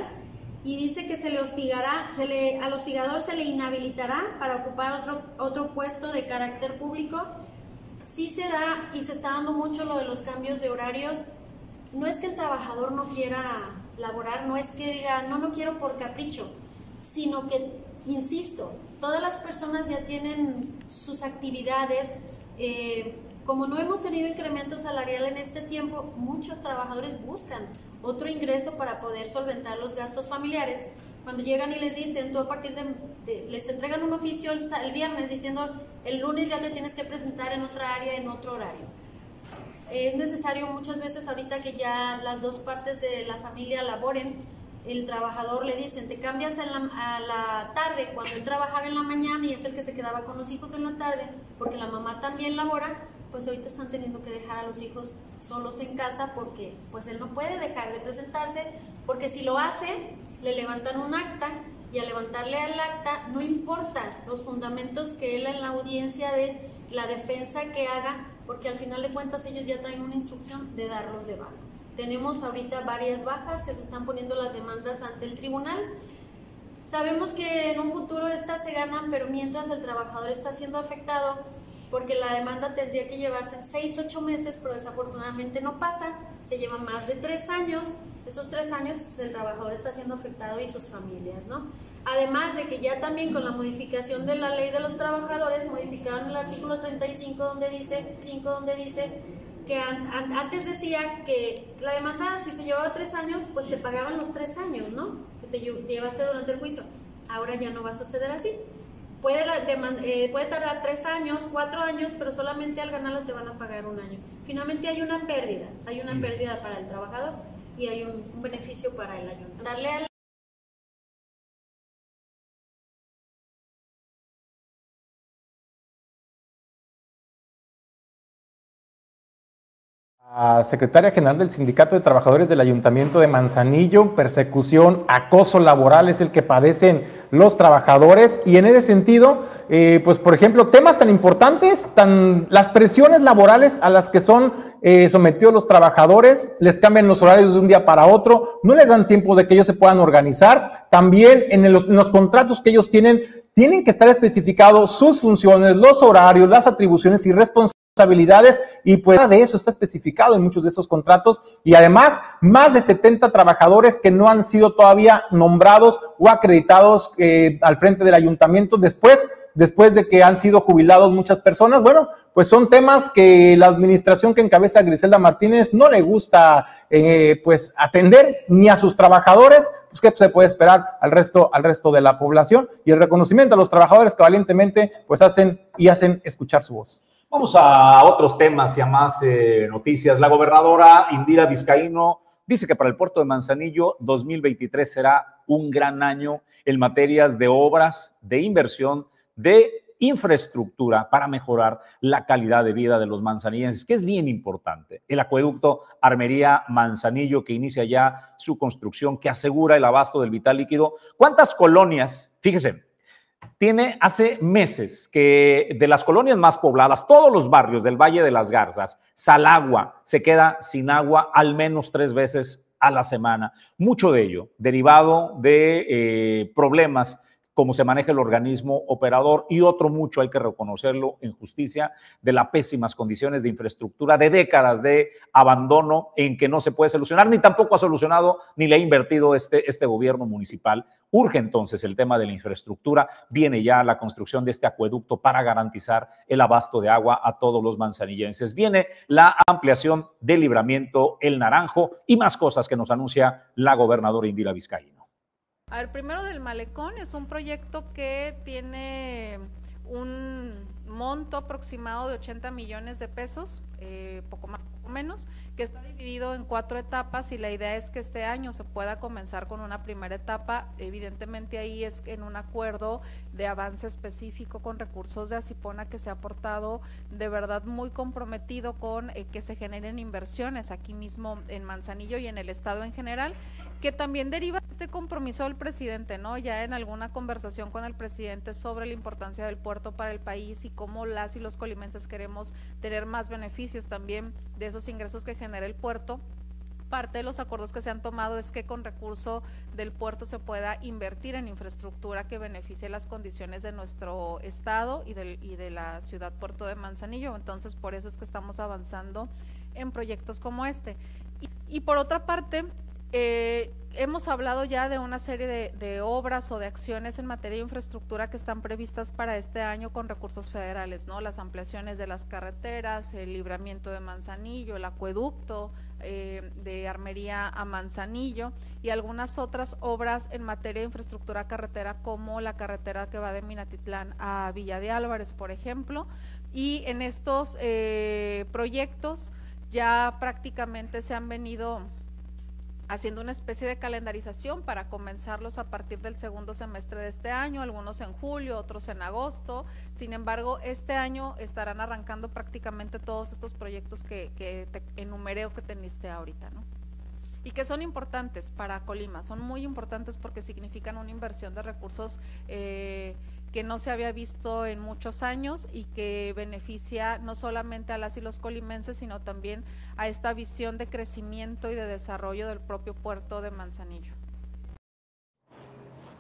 y dice que se le hostigará, se le, al hostigador se le inhabilitará para ocupar otro, otro puesto de carácter público. Sí se da y se está dando mucho lo de los cambios de horarios. No es que el trabajador no quiera laborar, no es que diga, no, no quiero por capricho, sino que, insisto, todas las personas ya tienen sus actividades. Eh, como no hemos tenido incremento salarial en este tiempo, muchos trabajadores buscan otro ingreso para poder solventar los gastos familiares. Cuando llegan y les dicen, tú a partir de, les entregan un oficio el, viernes diciendo, el lunes ya te tienes que presentar en otra área, en otro horario. Es necesario muchas veces ahorita que ya las dos partes de la familia laboren, el trabajador le dicen, te cambias la, a la tarde cuando él trabajaba en la mañana y es el que se quedaba con los hijos en la tarde, porque la mamá también labora, pues ahorita están teniendo que dejar a los hijos solos en casa porque pues él no puede dejar de presentarse, porque si lo hace, le levantan un acta y al levantarle al acta no importa los fundamentos que él en la audiencia de la defensa que haga, porque al final de cuentas ellos ya traen una instrucción de darlos de baja. Tenemos ahorita varias bajas que se están poniendo las demandas ante el tribunal. Sabemos que en un futuro estas se ganan, pero mientras el trabajador está siendo afectado, porque la demanda tendría que llevarse 6, 8 meses, pero desafortunadamente no pasa, se lleva más de 3 años, esos 3 años pues, el trabajador está siendo afectado y sus familias, ¿no? Además de que ya también con la modificación de la ley de los trabajadores, modificaron el artículo 35 donde dice, 5 donde dice que antes decía que la demanda si se llevaba 3 años, pues te pagaban los 3 años, ¿no? Que te llevaste durante el juicio. Ahora ya no va a suceder así. Puede, eh, puede tardar tres años, cuatro años, pero solamente al ganarla te van a pagar un año. Finalmente hay una pérdida, hay una pérdida para el trabajador y hay un, beneficio para el ayuntamiento. Darle La secretaria general del Sindicato de Trabajadores del Ayuntamiento de Manzanillo, persecución, acoso laboral es el que padecen los trabajadores. Y en ese sentido, eh, pues por ejemplo, temas tan importantes, tan las presiones laborales a las que son eh, sometidos los trabajadores, les cambian los horarios de un día para otro, no les dan tiempo de que ellos se puedan organizar, también en en los contratos que ellos tienen, tienen que estar especificados sus funciones, los horarios, las atribuciones y responsabilidades habilidades y pues nada de eso está especificado en muchos de esos contratos y además más de 70 trabajadores que no han sido todavía nombrados o acreditados eh, al frente del ayuntamiento después después de que han sido jubilados muchas personas. Bueno, pues son temas que la administración que encabeza Griselda Martínez no le gusta eh, pues atender ni a sus trabajadores, pues qué se puede esperar al resto, al resto de la población y el reconocimiento a los trabajadores que valientemente pues hacen y hacen escuchar su voz. Vamos a otros temas y a más eh, noticias. La gobernadora Indira Vizcaíno dice que para el puerto de Manzanillo 2023 será un gran año en materias de obras, de inversión, de infraestructura para mejorar la calidad de vida de los manzanillenses, que es bien importante. El acueducto Armería Manzanillo, que inicia ya su construcción, que asegura el abasto del vital líquido. ¿Cuántas colonias? Fíjese, tiene hace meses que de las colonias más pobladas, todos los barrios del Valle de las Garzas, Salagua se queda sin agua al menos tres veces a la semana. Mucho de ello derivado de eh, problemas cómo se maneja el organismo operador y otro mucho, hay que reconocerlo en justicia, de las pésimas condiciones de infraestructura, de décadas de abandono en que no se puede solucionar, ni tampoco ha solucionado ni le ha invertido este, este gobierno municipal. Urge entonces el tema de la infraestructura, viene ya la construcción de este acueducto para garantizar el abasto de agua a todos los manzanillenses. Viene la ampliación del libramiento El Naranjo y más cosas que nos anuncia la gobernadora Indira Vizcaíno. A ver, primero del malecón es un proyecto que tiene un monto aproximado de 80 millones de pesos, eh, poco más o menos, que está dividido en cuatro etapas y la idea es que este año se pueda comenzar con una primera etapa. Evidentemente ahí es en un acuerdo de avance específico con recursos de Asipona que se ha aportado de verdad muy comprometido con eh, que se generen inversiones aquí mismo en Manzanillo y en el estado en general que también deriva este compromiso del presidente, ¿no? Ya en alguna conversación con el presidente sobre la importancia del puerto para el país y cómo las y los colimenses queremos tener más beneficios también de esos ingresos que genera el puerto. Parte de los acuerdos que se han tomado es que con recurso del puerto se pueda invertir en infraestructura que beneficie las condiciones de nuestro estado y, y de la ciudad puerto de Manzanillo. Entonces, por eso es que estamos avanzando en proyectos como este. Y, y por otra parte, eh, hemos hablado ya de una serie de, obras o de acciones en materia de infraestructura que están previstas para este año con recursos federales, ¿no? Las ampliaciones de las carreteras, el libramiento de Manzanillo, el acueducto eh, de Armería a Manzanillo y algunas otras obras en materia de infraestructura carretera como la carretera que va de Minatitlán a Villa de Álvarez, por ejemplo. Y en estos eh, proyectos ya prácticamente se han venido haciendo una especie de calendarización para comenzarlos a partir del segundo semestre de este año, algunos en julio, otros en agosto. Sin embargo, este año estarán arrancando prácticamente todos estos proyectos que, te enumeré o que teniste ahorita, ¿no? y que son importantes para Colima, son muy importantes porque significan una inversión de recursos eh, que no se había visto en muchos años y que beneficia no solamente a las y los colimenses, sino también a esta visión de crecimiento y de desarrollo del propio puerto de Manzanillo.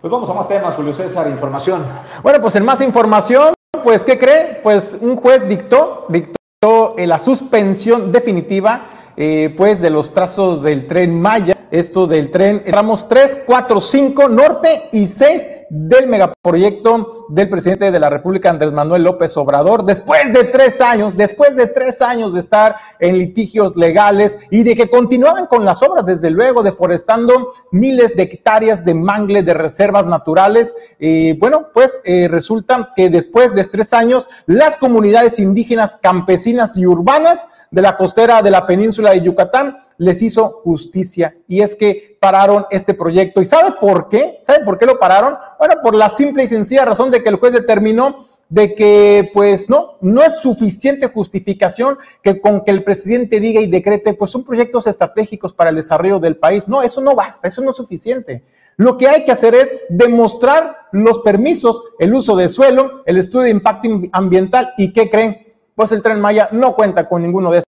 Pues vamos a más temas, Julio César, información. Bueno, pues en más información, pues ¿qué cree? Pues un juez dictó, dictó eh, la suspensión definitiva eh, pues de los trazos del tren Maya, esto del tren tramos 3, 4, 5 norte y 6 del megaproyecto del presidente de la República, Andrés Manuel López Obrador, después de tres años, después de tres años de estar en litigios legales y de que continuaban con las obras, desde luego, deforestando miles de hectáreas de mangle de reservas naturales. y bueno, pues eh, resulta que después de tres años, las comunidades indígenas, campesinas y urbanas de la costera de la península de Yucatán les hizo justicia. Y es que pararon este proyecto. ¿Y sabe por qué? ¿Sabe por qué lo pararon? Bueno, por la simple y sencilla razón de que el juez determinó de que pues no, no es suficiente justificación que con que el presidente diga y decrete pues son proyectos estratégicos para el desarrollo del país. No, eso no basta, eso no es suficiente. Lo que hay que hacer es demostrar los permisos, el uso de suelo, el estudio de impacto ambiental y qué creen, pues el tren Maya no cuenta con ninguno de estos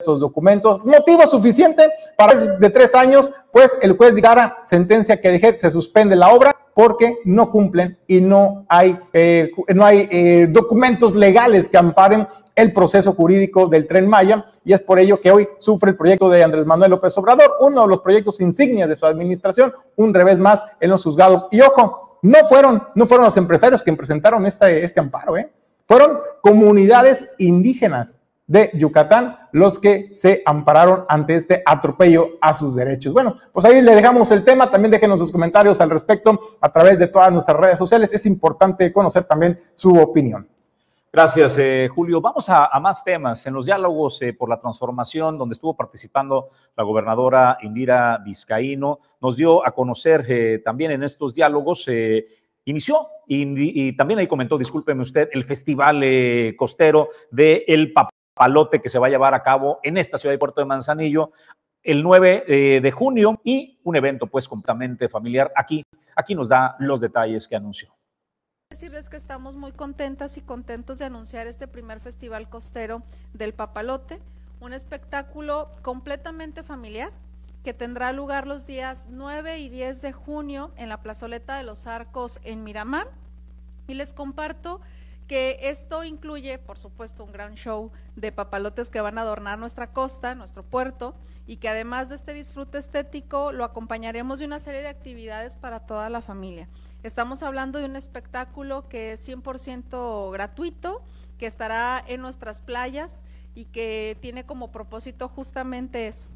estos documentos. Motivo suficiente para de tres años, pues el juez Digara sentencia que deje, se suspende la obra porque no cumplen y no hay, eh, no hay eh, documentos legales que amparen el proceso jurídico del tren Maya y es por ello que hoy sufre el proyecto de Andrés Manuel López Obrador, uno de los proyectos insignias de su administración, un revés más en los juzgados. Y ojo, no fueron, no fueron los empresarios que presentaron este, este amparo, ¿eh? fueron comunidades indígenas de Yucatán los que se ampararon ante este atropello a sus derechos. Bueno, pues ahí le dejamos el tema, también déjenos sus comentarios al respecto a través de todas nuestras redes sociales, es importante conocer también su opinión. Gracias, eh, Julio. Vamos a, más temas. En los diálogos eh, por la transformación, donde estuvo participando la gobernadora Indira Vizcaíno, nos dio a conocer eh, también en estos diálogos inició y, también ahí comentó, discúlpeme usted, el festival costero de El Papá palote que se va a llevar a cabo en esta ciudad de Puerto de Manzanillo el 9 eh, de junio y un evento pues completamente familiar. Aquí, aquí nos da los detalles que anunció. Decirles que estamos muy contentas y contentos de anunciar este primer festival costero del Papalote, un espectáculo completamente familiar que tendrá lugar los días 9 y 10 de junio en la plazoleta de los Arcos en Miramar. Y les comparto que esto incluye, por supuesto, un gran show de papalotes que van a adornar nuestra costa, nuestro puerto, y que además de este disfrute estético, lo acompañaremos de una serie de actividades para toda la familia. Estamos hablando de un espectáculo que es 100% gratuito, que estará en nuestras playas y que tiene como propósito justamente eso,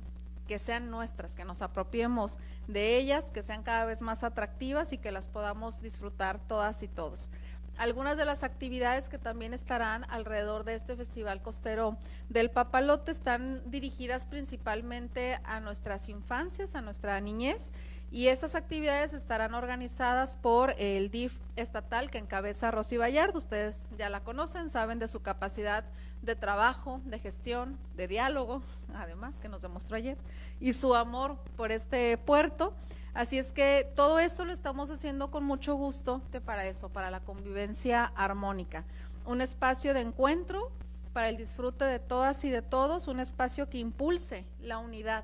que sean nuestras, que nos apropiemos de ellas, que sean cada vez más atractivas y que las podamos disfrutar todas y todos. Algunas de las actividades que también estarán alrededor de este Festival Costero del Papalote están dirigidas principalmente a nuestras infancias, a nuestra niñez, y esas actividades estarán organizadas por el DIF estatal que encabeza Rosy Bayard. Ustedes ya la conocen, saben de su capacidad de trabajo, de gestión, de diálogo, además que nos demostró ayer, y su amor por este puerto. Así es que todo esto lo estamos haciendo con mucho gusto para eso, para la convivencia armónica. Un espacio de encuentro para el disfrute de todas y de todos, un espacio que impulse la unidad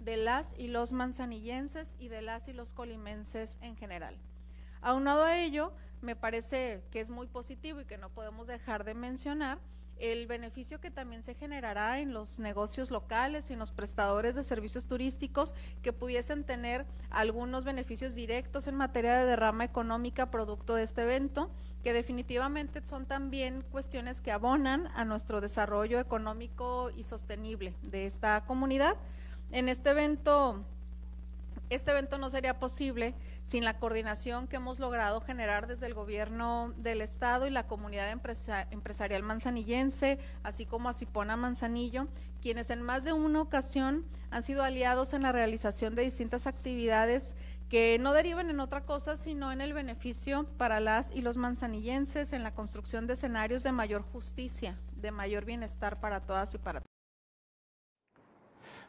de las y los manzanillenses y de las y los colimenses en general. Aunado a ello, me parece que es muy positivo y que no podemos dejar de mencionar el beneficio que también se generará en los negocios locales y en los prestadores de servicios turísticos que pudiesen tener algunos beneficios directos en materia de derrama económica producto de este evento, que definitivamente son también cuestiones que abonan a nuestro desarrollo económico y sostenible de esta comunidad. En este evento este evento no sería posible sin la coordinación que hemos logrado generar desde el gobierno del estado y la comunidad empresarial manzanillense, así como a Cipona Manzanillo, quienes en más de una ocasión han sido aliados en la realización de distintas actividades que no derivan en otra cosa, sino en el beneficio para las y los manzanillenses en la construcción de escenarios de mayor justicia, de mayor bienestar para todas y para todos.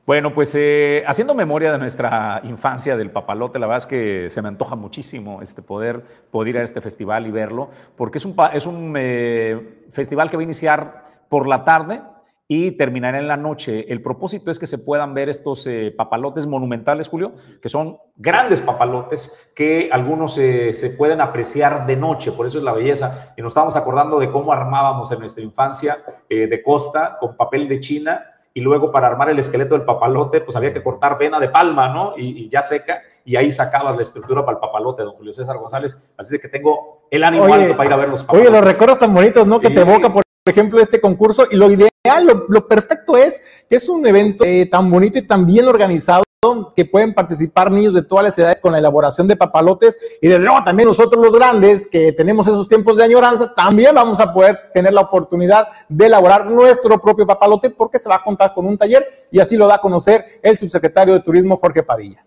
Bueno, pues eh, haciendo memoria de nuestra infancia del papalote, la verdad es que se me antoja muchísimo este poder, poder ir a este festival y verlo, porque es un, es un eh, festival que va a iniciar por la tarde y terminará en la noche. El propósito es que se puedan ver estos eh, papalotes monumentales, Julio, que son grandes papalotes que algunos se pueden apreciar de noche, por eso es la belleza. Y nos estamos acordando de cómo armábamos en nuestra infancia de costa con papel de China y luego para armar el esqueleto del papalote, pues había que cortar vena de palma, ¿no? Y, ya seca, y ahí sacabas la estructura para el papalote, don Julio César González. Así de que tengo el ánimo alto para ir a ver los papalotes. Oye, los recuerdos tan bonitos, ¿no? Que te evoca, por ejemplo, este concurso, y lo ideal, lo, perfecto es que es un evento eh, tan bonito y tan bien organizado que pueden participar niños de todas las edades con la elaboración de papalotes y desde luego también nosotros los grandes que tenemos esos tiempos de añoranza también vamos a poder tener la oportunidad de elaborar nuestro propio papalote porque se va a contar con un taller y así lo da a conocer el subsecretario de Turismo Jorge Padilla.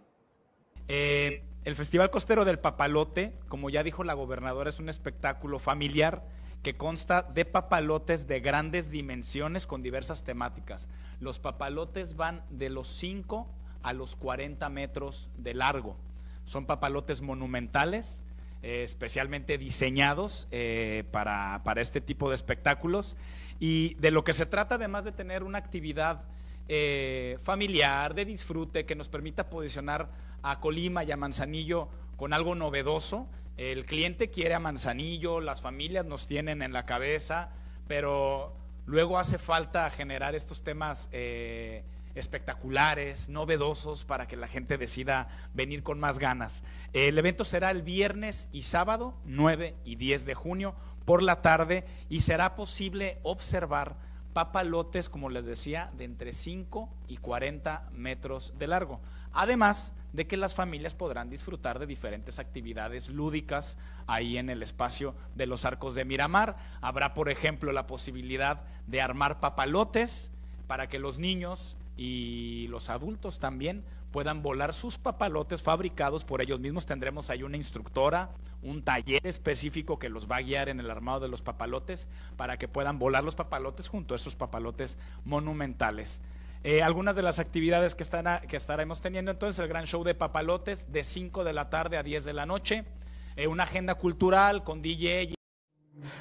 Eh, el Festival Costero del Papalote, como ya dijo la gobernadora, es un espectáculo familiar que consta de papalotes de grandes dimensiones con diversas temáticas. Los papalotes van de los 5 a los 40 metros de largo. Son papalotes monumentales, eh, especialmente diseñados eh, para, para, este tipo de espectáculos. Y de lo que se trata, además de tener una actividad eh, familiar, de disfrute, que nos permita posicionar a Colima y a Manzanillo con algo novedoso. El cliente quiere a Manzanillo, las familias nos tienen en la cabeza, pero luego hace falta generar estos temas espectaculares, novedosos, para que la gente decida venir con más ganas. El evento será el viernes y sábado, 9 y 10 de junio, por la tarde, y será posible observar papalotes, como les decía, de entre 5 y 40 metros de largo. Además de que las familias podrán disfrutar de diferentes actividades lúdicas ahí en el espacio de los arcos de Miramar. Habrá, por ejemplo, la posibilidad de armar papalotes para que los niños y los adultos también puedan volar sus papalotes fabricados por ellos mismos. Tendremos ahí una instructora, un taller específico que los va a guiar en el armado de los papalotes para que puedan volar los papalotes junto a estos papalotes monumentales. Eh, algunas de las actividades que, que estaremos teniendo entonces, el gran show de papalotes de 5 de la tarde a 10 de la noche, eh, una agenda cultural con DJ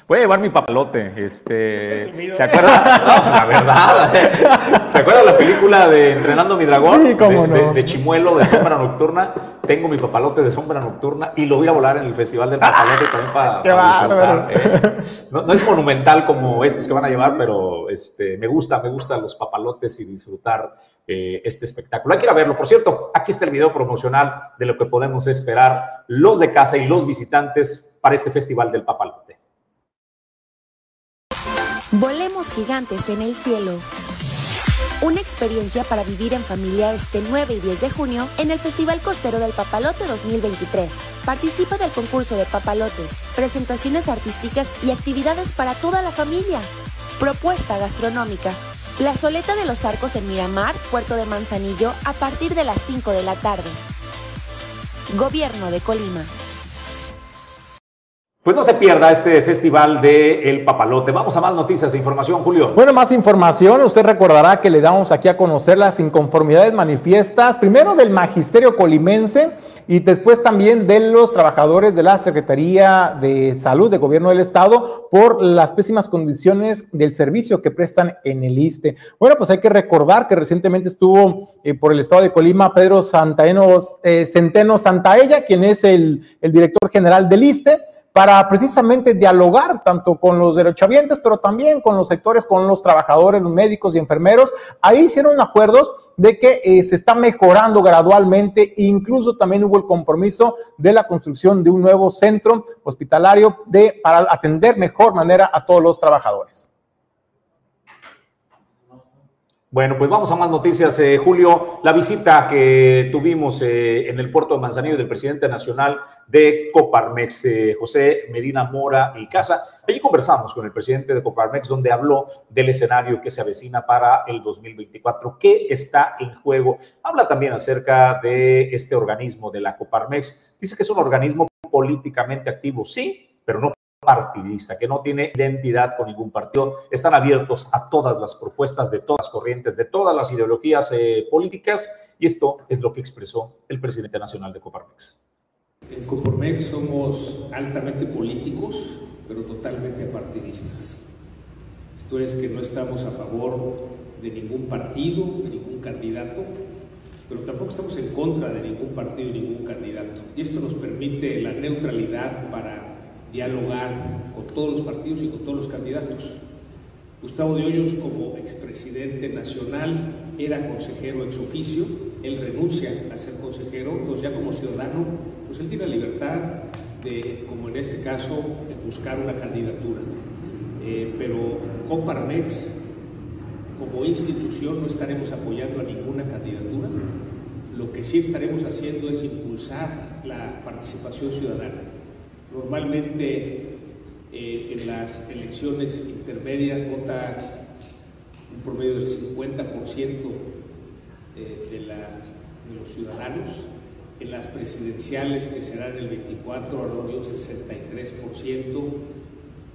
Voy a llevar mi papalote. Este, ¿Se acuerda? la verdad. ¿Se acuerda la película de Entrenando mi dragón? Sí, cómo no. de, Chimuelo, de Sombra Nocturna. Tengo mi papalote de Sombra Nocturna y lo voy a volar en el Festival del Papalote también para, para ¿eh? no, no, es monumental como estos que van a llevar, pero este, me gusta, me gustan los papalotes y disfrutar eh, este espectáculo. Hay que ir a verlo. Por cierto, aquí está el video promocional de lo que podemos esperar los de casa y los visitantes para este Festival del Papalote. Volemos gigantes en el cielo. Una experiencia para vivir en familia este 9 y 10 de junio en el Festival Costero del Papalote 2023. Participa del concurso de papalotes, presentaciones artísticas y actividades para toda la familia. Propuesta gastronómica. La Soleta de los Arcos en Miramar, Puerto de Manzanillo, a partir de las 5 de la tarde. Gobierno de Colima. Pues no se pierda este festival de El Papalote. Vamos a más noticias e información, Julio. Bueno, más información. Usted recordará que le damos aquí a conocer las inconformidades manifiestas, primero del magisterio colimense y después también de los trabajadores de la Secretaría de Salud de Gobierno del Estado por las pésimas condiciones del servicio que prestan en el ISTE. Bueno, pues hay que recordar que recientemente estuvo eh, por el Estado de Colima Pedro Santaeno, eh, Centeno Santaella, quien es el, el director general del ISTE para precisamente dialogar tanto con los derechohabientes, pero también con los sectores, con los trabajadores, los médicos y enfermeros. Ahí hicieron acuerdos de que eh, se está mejorando gradualmente, incluso también hubo el compromiso de la construcción de un nuevo centro hospitalario de, para atender mejor manera a todos los trabajadores. Bueno, pues vamos a más noticias, eh, Julio. La visita que tuvimos eh, en el puerto de Manzanillo del presidente nacional de Coparmex, eh, José Medina Mora y Casa. Allí conversamos con el presidente de Coparmex, donde habló del escenario que se avecina para el 2024. ¿Qué está en juego? Habla también acerca de este organismo de la Coparmex. Dice que es un organismo políticamente activo, sí, pero no partidista, que no tiene identidad con ningún partido, están abiertos a todas las propuestas de todas las corrientes, de todas las ideologías eh, políticas, y esto es lo que expresó el presidente nacional de Coparmex. En Coparmex somos altamente políticos, pero totalmente partidistas. Esto es que no estamos a favor de ningún partido, de ningún candidato, pero tampoco estamos en contra de ningún partido y ningún candidato. Y esto nos permite la neutralidad para dialogar con todos los partidos y con todos los candidatos. Gustavo de Hoyos, como expresidente nacional, era consejero ex oficio, él renuncia a ser consejero, entonces ya como ciudadano, pues él tiene la libertad de, como en este caso, buscar una candidatura. Eh, pero Coparmex, como institución, no estaremos apoyando a ninguna candidatura. Lo que sí estaremos haciendo es impulsar la participación ciudadana. Normalmente eh, en las elecciones intermedias vota un promedio del 50% eh, de, los ciudadanos. En las presidenciales que serán el 24, alrededor de un 63%.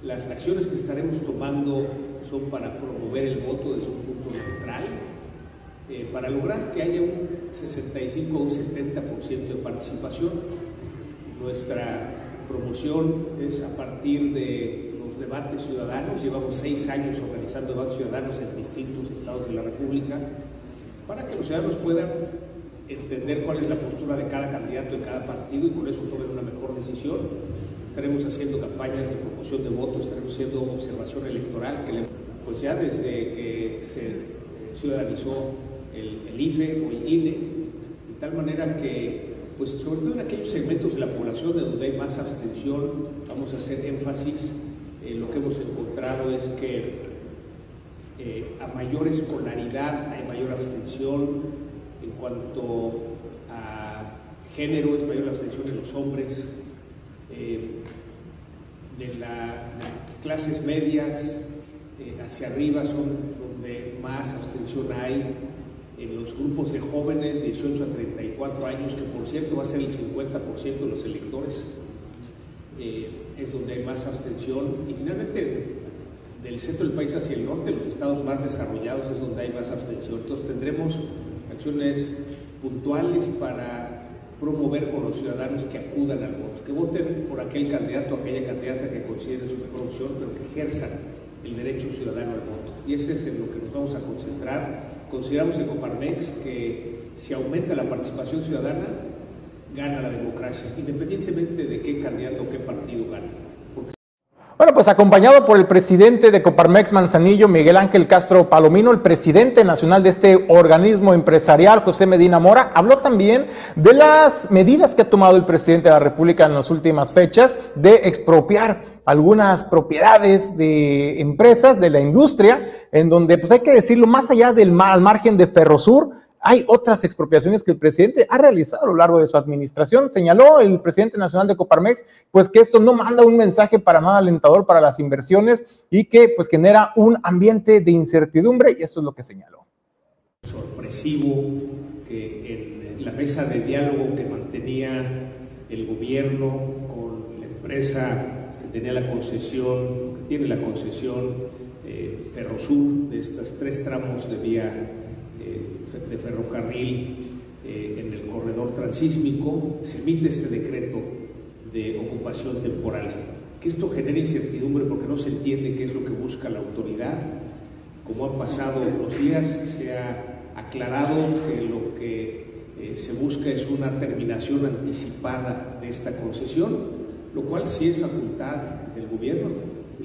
Las acciones que estaremos tomando son para promover el voto desde un punto neutral, eh, para lograr que haya un 65 o un 70% de participación. Nuestra promoción es a partir de los debates ciudadanos. Llevamos seis años organizando debates ciudadanos en distintos estados de la República para que los ciudadanos puedan entender cuál es la postura de cada candidato de cada partido y con eso tomen una mejor decisión. Estaremos haciendo campañas de promoción de votos, estaremos haciendo observación electoral, que pues ya desde que se ciudadanizó el IFE o el INE, de tal manera que pues sobre todo en aquellos segmentos de la población de donde hay más abstención, vamos a hacer énfasis. Eh, lo que hemos encontrado es que eh, a mayor escolaridad hay mayor abstención. En cuanto a género, es mayor la abstención en los hombres. Eh, de las clases medias hacia arriba son donde más abstención hay en los grupos de jóvenes 18 a 34 años, que por cierto va a ser el 50% de los electores, eh, es donde hay más abstención. Y finalmente, del centro del país hacia el norte, los estados más desarrollados es donde hay más abstención. Entonces tendremos acciones puntuales para promover con los ciudadanos que acudan al voto, que voten por aquel candidato aquella candidata que consideren su mejor opción, pero que ejerzan el derecho ciudadano al voto. Y ese es en lo que nos vamos a concentrar Consideramos en Coparmex que si aumenta la participación ciudadana, gana la democracia, independientemente de qué candidato o qué partido gane. Bueno, pues acompañado por el presidente de Coparmex Manzanillo, Miguel Ángel Castro Palomino, el presidente nacional de este organismo empresarial, José Medina Mora, habló también de las medidas que ha tomado el presidente de la República en las últimas fechas de expropiar algunas propiedades de empresas de la industria, en donde, pues hay que decirlo, más allá del margen de Ferrosur, hay otras expropiaciones que el presidente ha realizado a lo largo de su administración. Señaló el presidente nacional de Coparmex, pues que esto no manda un mensaje para nada alentador para las inversiones y que pues genera un ambiente de incertidumbre y eso es lo que señaló. Sorpresivo que en la mesa de diálogo que mantenía el gobierno con la empresa que tenía la concesión, que tiene la concesión eh, Ferrosur de estos tres tramos de vía de ferrocarril eh, en el corredor transísmico, se emite este decreto de ocupación temporal. Que esto genera incertidumbre porque no se entiende qué es lo que busca la autoridad. Como han pasado los días, se ha aclarado que lo que eh, se busca es una terminación anticipada de esta concesión, lo cual sí es facultad del gobierno.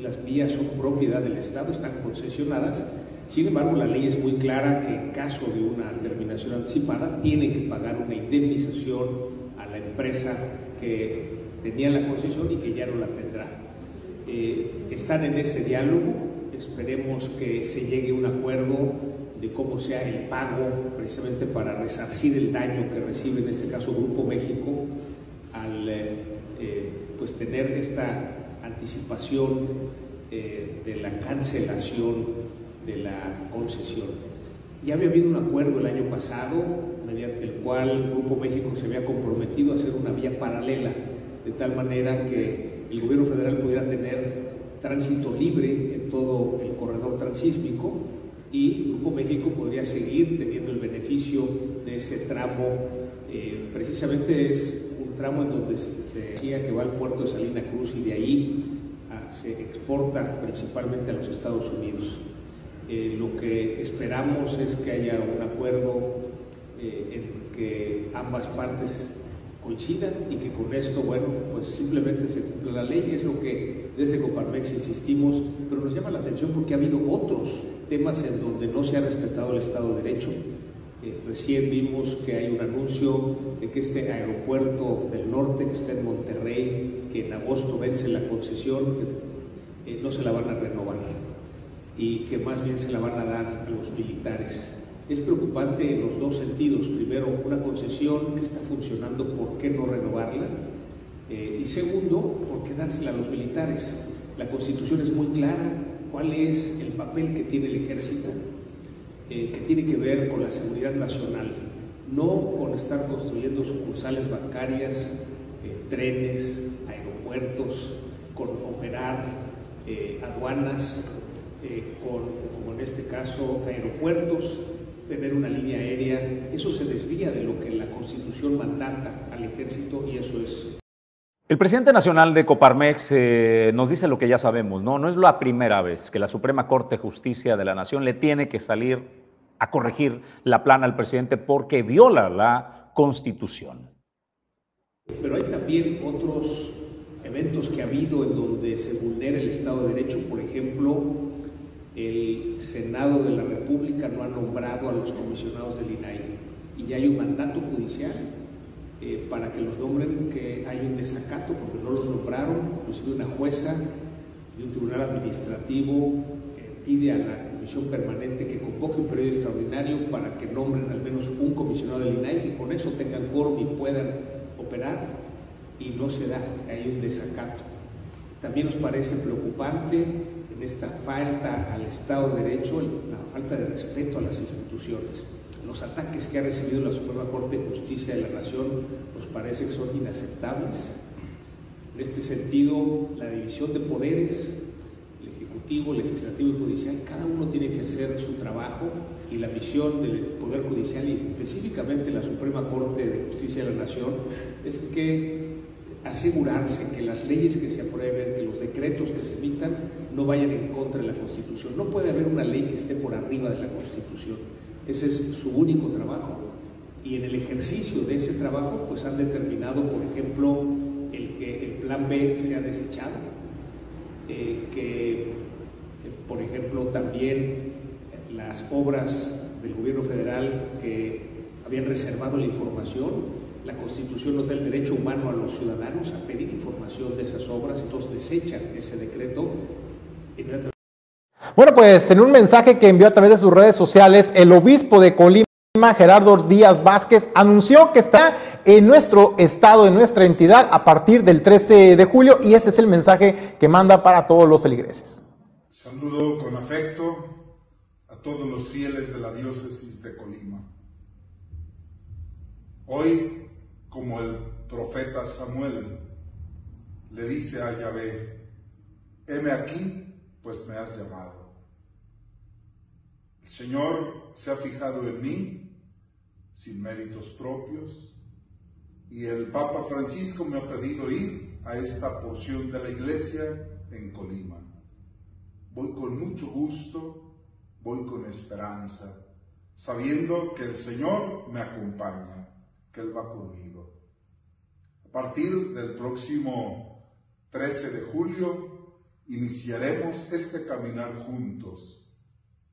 Las vías son propiedad del Estado, están concesionadas sin embargo, la ley es muy clara que en caso de una terminación anticipada tienen que pagar una indemnización a la empresa que tenía la concesión y que ya no la tendrá. Eh, están en ese diálogo, esperemos que se llegue a un acuerdo de cómo sea el pago precisamente para resarcir el daño que recibe en este caso Grupo México al eh, eh, pues tener esta anticipación de la cancelación de la concesión. Ya había habido un acuerdo el año pasado mediante el cual Grupo México se había comprometido a hacer una vía paralela, de tal manera que el gobierno federal pudiera tener tránsito libre en todo el corredor transísmico y Grupo México podría seguir teniendo el beneficio de ese tramo. Eh, precisamente es un tramo en donde se decía que va al puerto de Salina Cruz y de ahí ah, se exporta principalmente a los Estados Unidos. Eh, lo que esperamos es que haya un acuerdo eh, en que ambas partes coincidan y que con esto, bueno, pues simplemente se cumple la ley, es lo que desde Coparmex insistimos, pero nos llama la atención porque ha habido otros temas en donde no se ha respetado el Estado de Derecho. Eh, recién vimos que hay un anuncio de que este aeropuerto del norte que está en Monterrey, que en agosto vence la concesión, no se la van a renovar y que más bien se la van a dar a los militares. Es preocupante en los dos sentidos. Primero, una concesión que está funcionando, ¿por qué no renovarla? Eh, y segundo, ¿por qué dársela a los militares? La Constitución es muy clara cuál es el papel que tiene el ejército, eh, que tiene que ver con la seguridad nacional, no con estar construyendo sucursales bancarias, eh, trenes, aeropuertos, con operar eh, aduanas, eh, con, como en este caso aeropuertos, tener una línea aérea, eso se desvía de lo que la Constitución mandata al ejército y eso es el presidente nacional de Coparmex eh, nos dice lo que ya sabemos, ¿no? No es la primera vez que la Suprema Corte de Justicia de la Nación le tiene que salir a corregir la plana al presidente porque viola la Constitución. Pero hay también otros eventos que ha habido en donde se vulnera el Estado de Derecho. Por ejemplo, el Senado de la República no ha nombrado a los comisionados del INAI y ya hay un mandato judicial eh, para que los nombren, que hay un desacato porque no los nombraron, inclusive una jueza de un tribunal administrativo eh, pide a la comisión permanente que convoque un periodo extraordinario para que nombren al menos un comisionado del INAI que con eso tengan quórum y puedan operar y no se da, hay un desacato. También nos parece preocupante esta falta al Estado de Derecho, la falta de respeto a las instituciones los ataques que ha recibido la Suprema Corte de Justicia de la Nación nos parece que son inaceptables. En este sentido, la división de poderes, el Ejecutivo, Legislativo y Judicial, cada uno tiene que hacer su trabajo y la misión del Poder Judicial y específicamente la Suprema Corte de Justicia de la Nación es que asegurarse que las leyes que se aprueben, que los decretos que se emitan no vayan en contra de la Constitución. No puede haber una ley que esté por arriba de la Constitución. Ese es su único trabajo. Y en el ejercicio de ese trabajo, pues han determinado, por ejemplo, el que el plan B sea desechado, eh, que, eh, por ejemplo, también las obras del gobierno federal que habían reservado la información, la Constitución nos da el derecho humano a los ciudadanos a pedir información de esas obras, entonces desechan ese decreto bueno, pues en un mensaje que envió a través de sus redes sociales, el obispo de Colima, Gerardo Díaz Vázquez, anunció que está en nuestro estado, en nuestra entidad, a partir del 13 de julio, y este es el mensaje que manda para todos los feligreses. Saludo con afecto a todos los fieles de la diócesis de Colima. Hoy, como el profeta Samuel le dice a Yahvé, heme aquí, pues me has llamado. El Señor se ha fijado en mí sin méritos propios y el Papa Francisco me ha pedido ir a esta porción de la iglesia en Colima. Voy con mucho gusto, voy con esperanza, sabiendo que el Señor me acompaña, que Él va conmigo. A partir del próximo 13 de julio iniciaremos este caminar juntos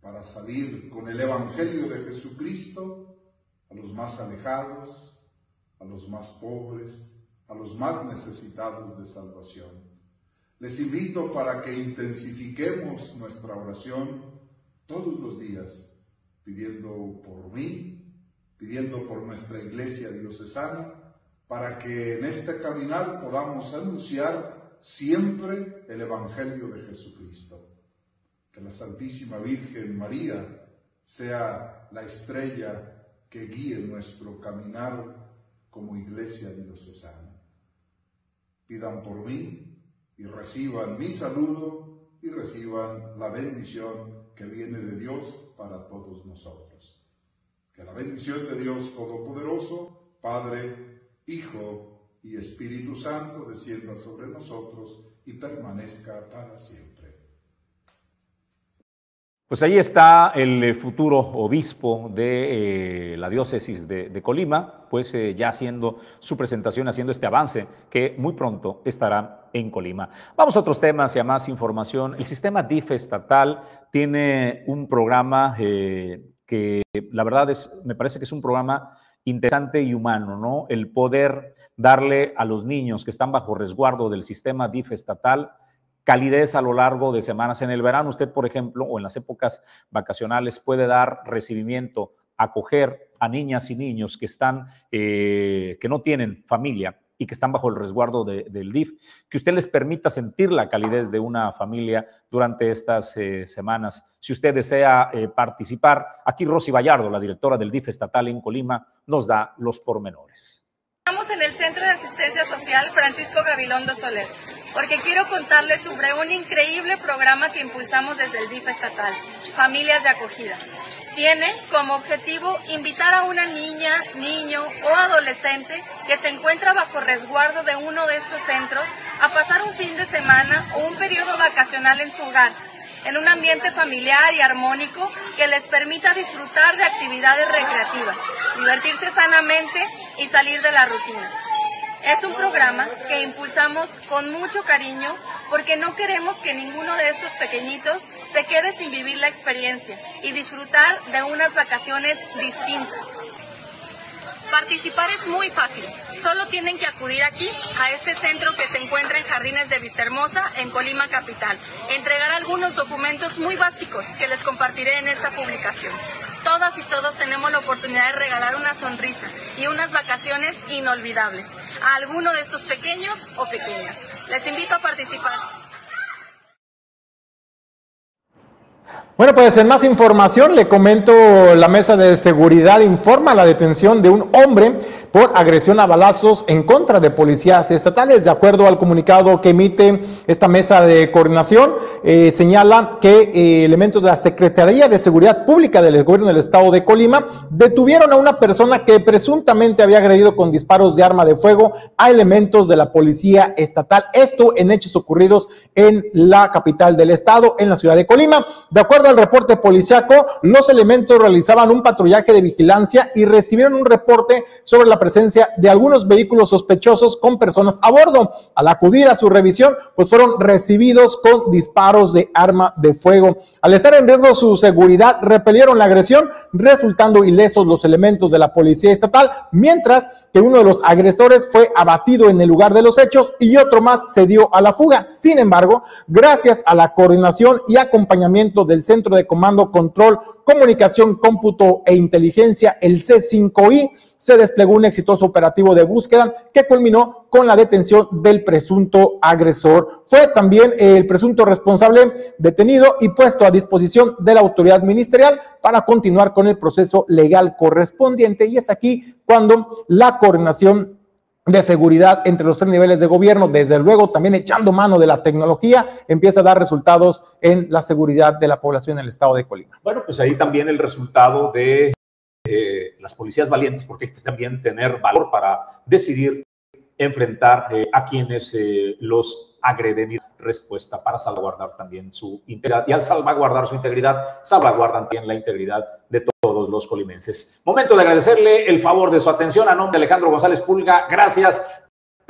para salir con el Evangelio de Jesucristo a los más alejados, a los más pobres, a los más necesitados de salvación. Les invito para que intensifiquemos nuestra oración todos los días, pidiendo por mí, pidiendo por nuestra iglesia diocesana, para que en este caminar podamos anunciar siempre el Evangelio de Jesucristo que la Santísima Virgen María sea la estrella que guíe nuestro caminar como iglesia diocesana. Pidan por mí y reciban mi saludo y reciban la bendición que viene de Dios para todos nosotros. Que la bendición de Dios Todopoderoso, Padre, Hijo y Espíritu Santo descienda sobre nosotros y permanezca para siempre. Pues ahí está el eh, futuro obispo de eh, la diócesis de, Colima, pues eh, ya haciendo su presentación, haciendo este avance que muy pronto estará en Colima. Vamos a otros temas y a más información. El sistema DIF estatal tiene un programa que la verdad es, me parece que es un programa interesante y humano, ¿no? El poder darle a los niños que están bajo resguardo del sistema DIF estatal calidez a lo largo de semanas. En el verano, usted, por ejemplo, o en las épocas vacacionales, puede dar recibimiento, acoger a niñas y niños que están, eh, que no tienen familia y que están bajo el resguardo del DIF, que usted les permita sentir la calidez de una familia durante estas eh, semanas. Si usted desea eh, participar, aquí Rosy Vallardo, la directora del DIF estatal en Colima, nos da los pormenores. Estamos en el Centro de Asistencia Social Francisco Gabilondo Soler porque quiero contarles sobre un increíble programa que impulsamos desde el DIF estatal, Familias de Acogida. Tiene como objetivo invitar a una niña, niño o adolescente que se encuentra bajo resguardo de uno de estos centros a pasar un fin de semana o un periodo vacacional en su hogar, en un ambiente familiar y armónico que les permita disfrutar de actividades recreativas, divertirse sanamente y salir de la rutina. Es un programa que impulsamos con mucho cariño porque no queremos que ninguno de estos pequeñitos se quede sin vivir la experiencia y disfrutar de unas vacaciones distintas. Participar es muy fácil. Solo tienen que acudir aquí, a este centro que se encuentra en Jardines de Vistahermosa, en Colima Capital. Entregar algunos documentos muy básicos que les compartiré en esta publicación. Todas y todos tenemos la oportunidad de regalar una sonrisa y unas vacaciones inolvidables a alguno de estos pequeños o pequeñas. Les invito a participar. Bueno, pues en más información le comento, la mesa de seguridad informa la detención de un hombre por agresión a balazos en contra de policías estatales. De acuerdo al comunicado que emite esta mesa de coordinación, eh, señala que eh, elementos de la Secretaría de Seguridad Pública del Gobierno del Estado de Colima detuvieron a una persona que presuntamente había agredido con disparos de arma de fuego a elementos de la Policía Estatal. Esto en hechos ocurridos en la capital del Estado, en la ciudad de Colima. De acuerdo al reporte policiaco, los elementos realizaban un patrullaje de vigilancia y recibieron un reporte sobre la presencia de algunos vehículos sospechosos con personas a bordo. Al acudir a su revisión, pues fueron recibidos con disparos de arma de fuego. Al estar en riesgo su seguridad, repelieron la agresión, resultando ilesos los elementos de la policía estatal, mientras que uno de los agresores fue abatido en el lugar de los hechos y otro más se dio a la fuga. Sin embargo, gracias a la coordinación y acompañamiento del Centro de Comando, Control, Comunicación, Cómputo e Inteligencia, el C5I, se desplegó un exitoso operativo de búsqueda que culminó con la detención del presunto agresor. Fue también el presunto responsable detenido y puesto a disposición de la autoridad ministerial para continuar con el proceso legal correspondiente. Y es aquí cuando la coordinación de seguridad entre los tres niveles de gobierno, desde luego también echando mano de la tecnología, empieza a dar resultados en la seguridad de la población en el estado de Colima. Bueno, pues ahí también el resultado de eh, las policías valientes, porque este también tener valor para decidir enfrentar eh, a quienes eh, los agreden y respuesta para salvaguardar también su integridad. Y al salvaguardar su integridad, salvaguardan también la integridad de todos los colimenses. Momento de agradecerle el favor de su atención a nombre de Alejandro González Pulga. Gracias.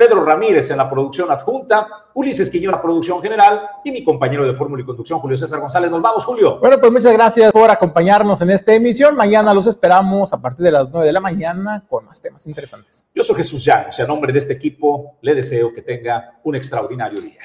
Pedro Ramírez en la producción adjunta, Ulises Quiñón en la producción general y mi compañero de fórmula y conducción, Julio César González. Nos vamos, Julio. Bueno, pues muchas gracias por acompañarnos en esta emisión. Mañana los esperamos a partir de las 9 de la mañana con más temas interesantes. Yo soy Jesús Llanos y a nombre de este equipo le deseo que tenga un extraordinario día.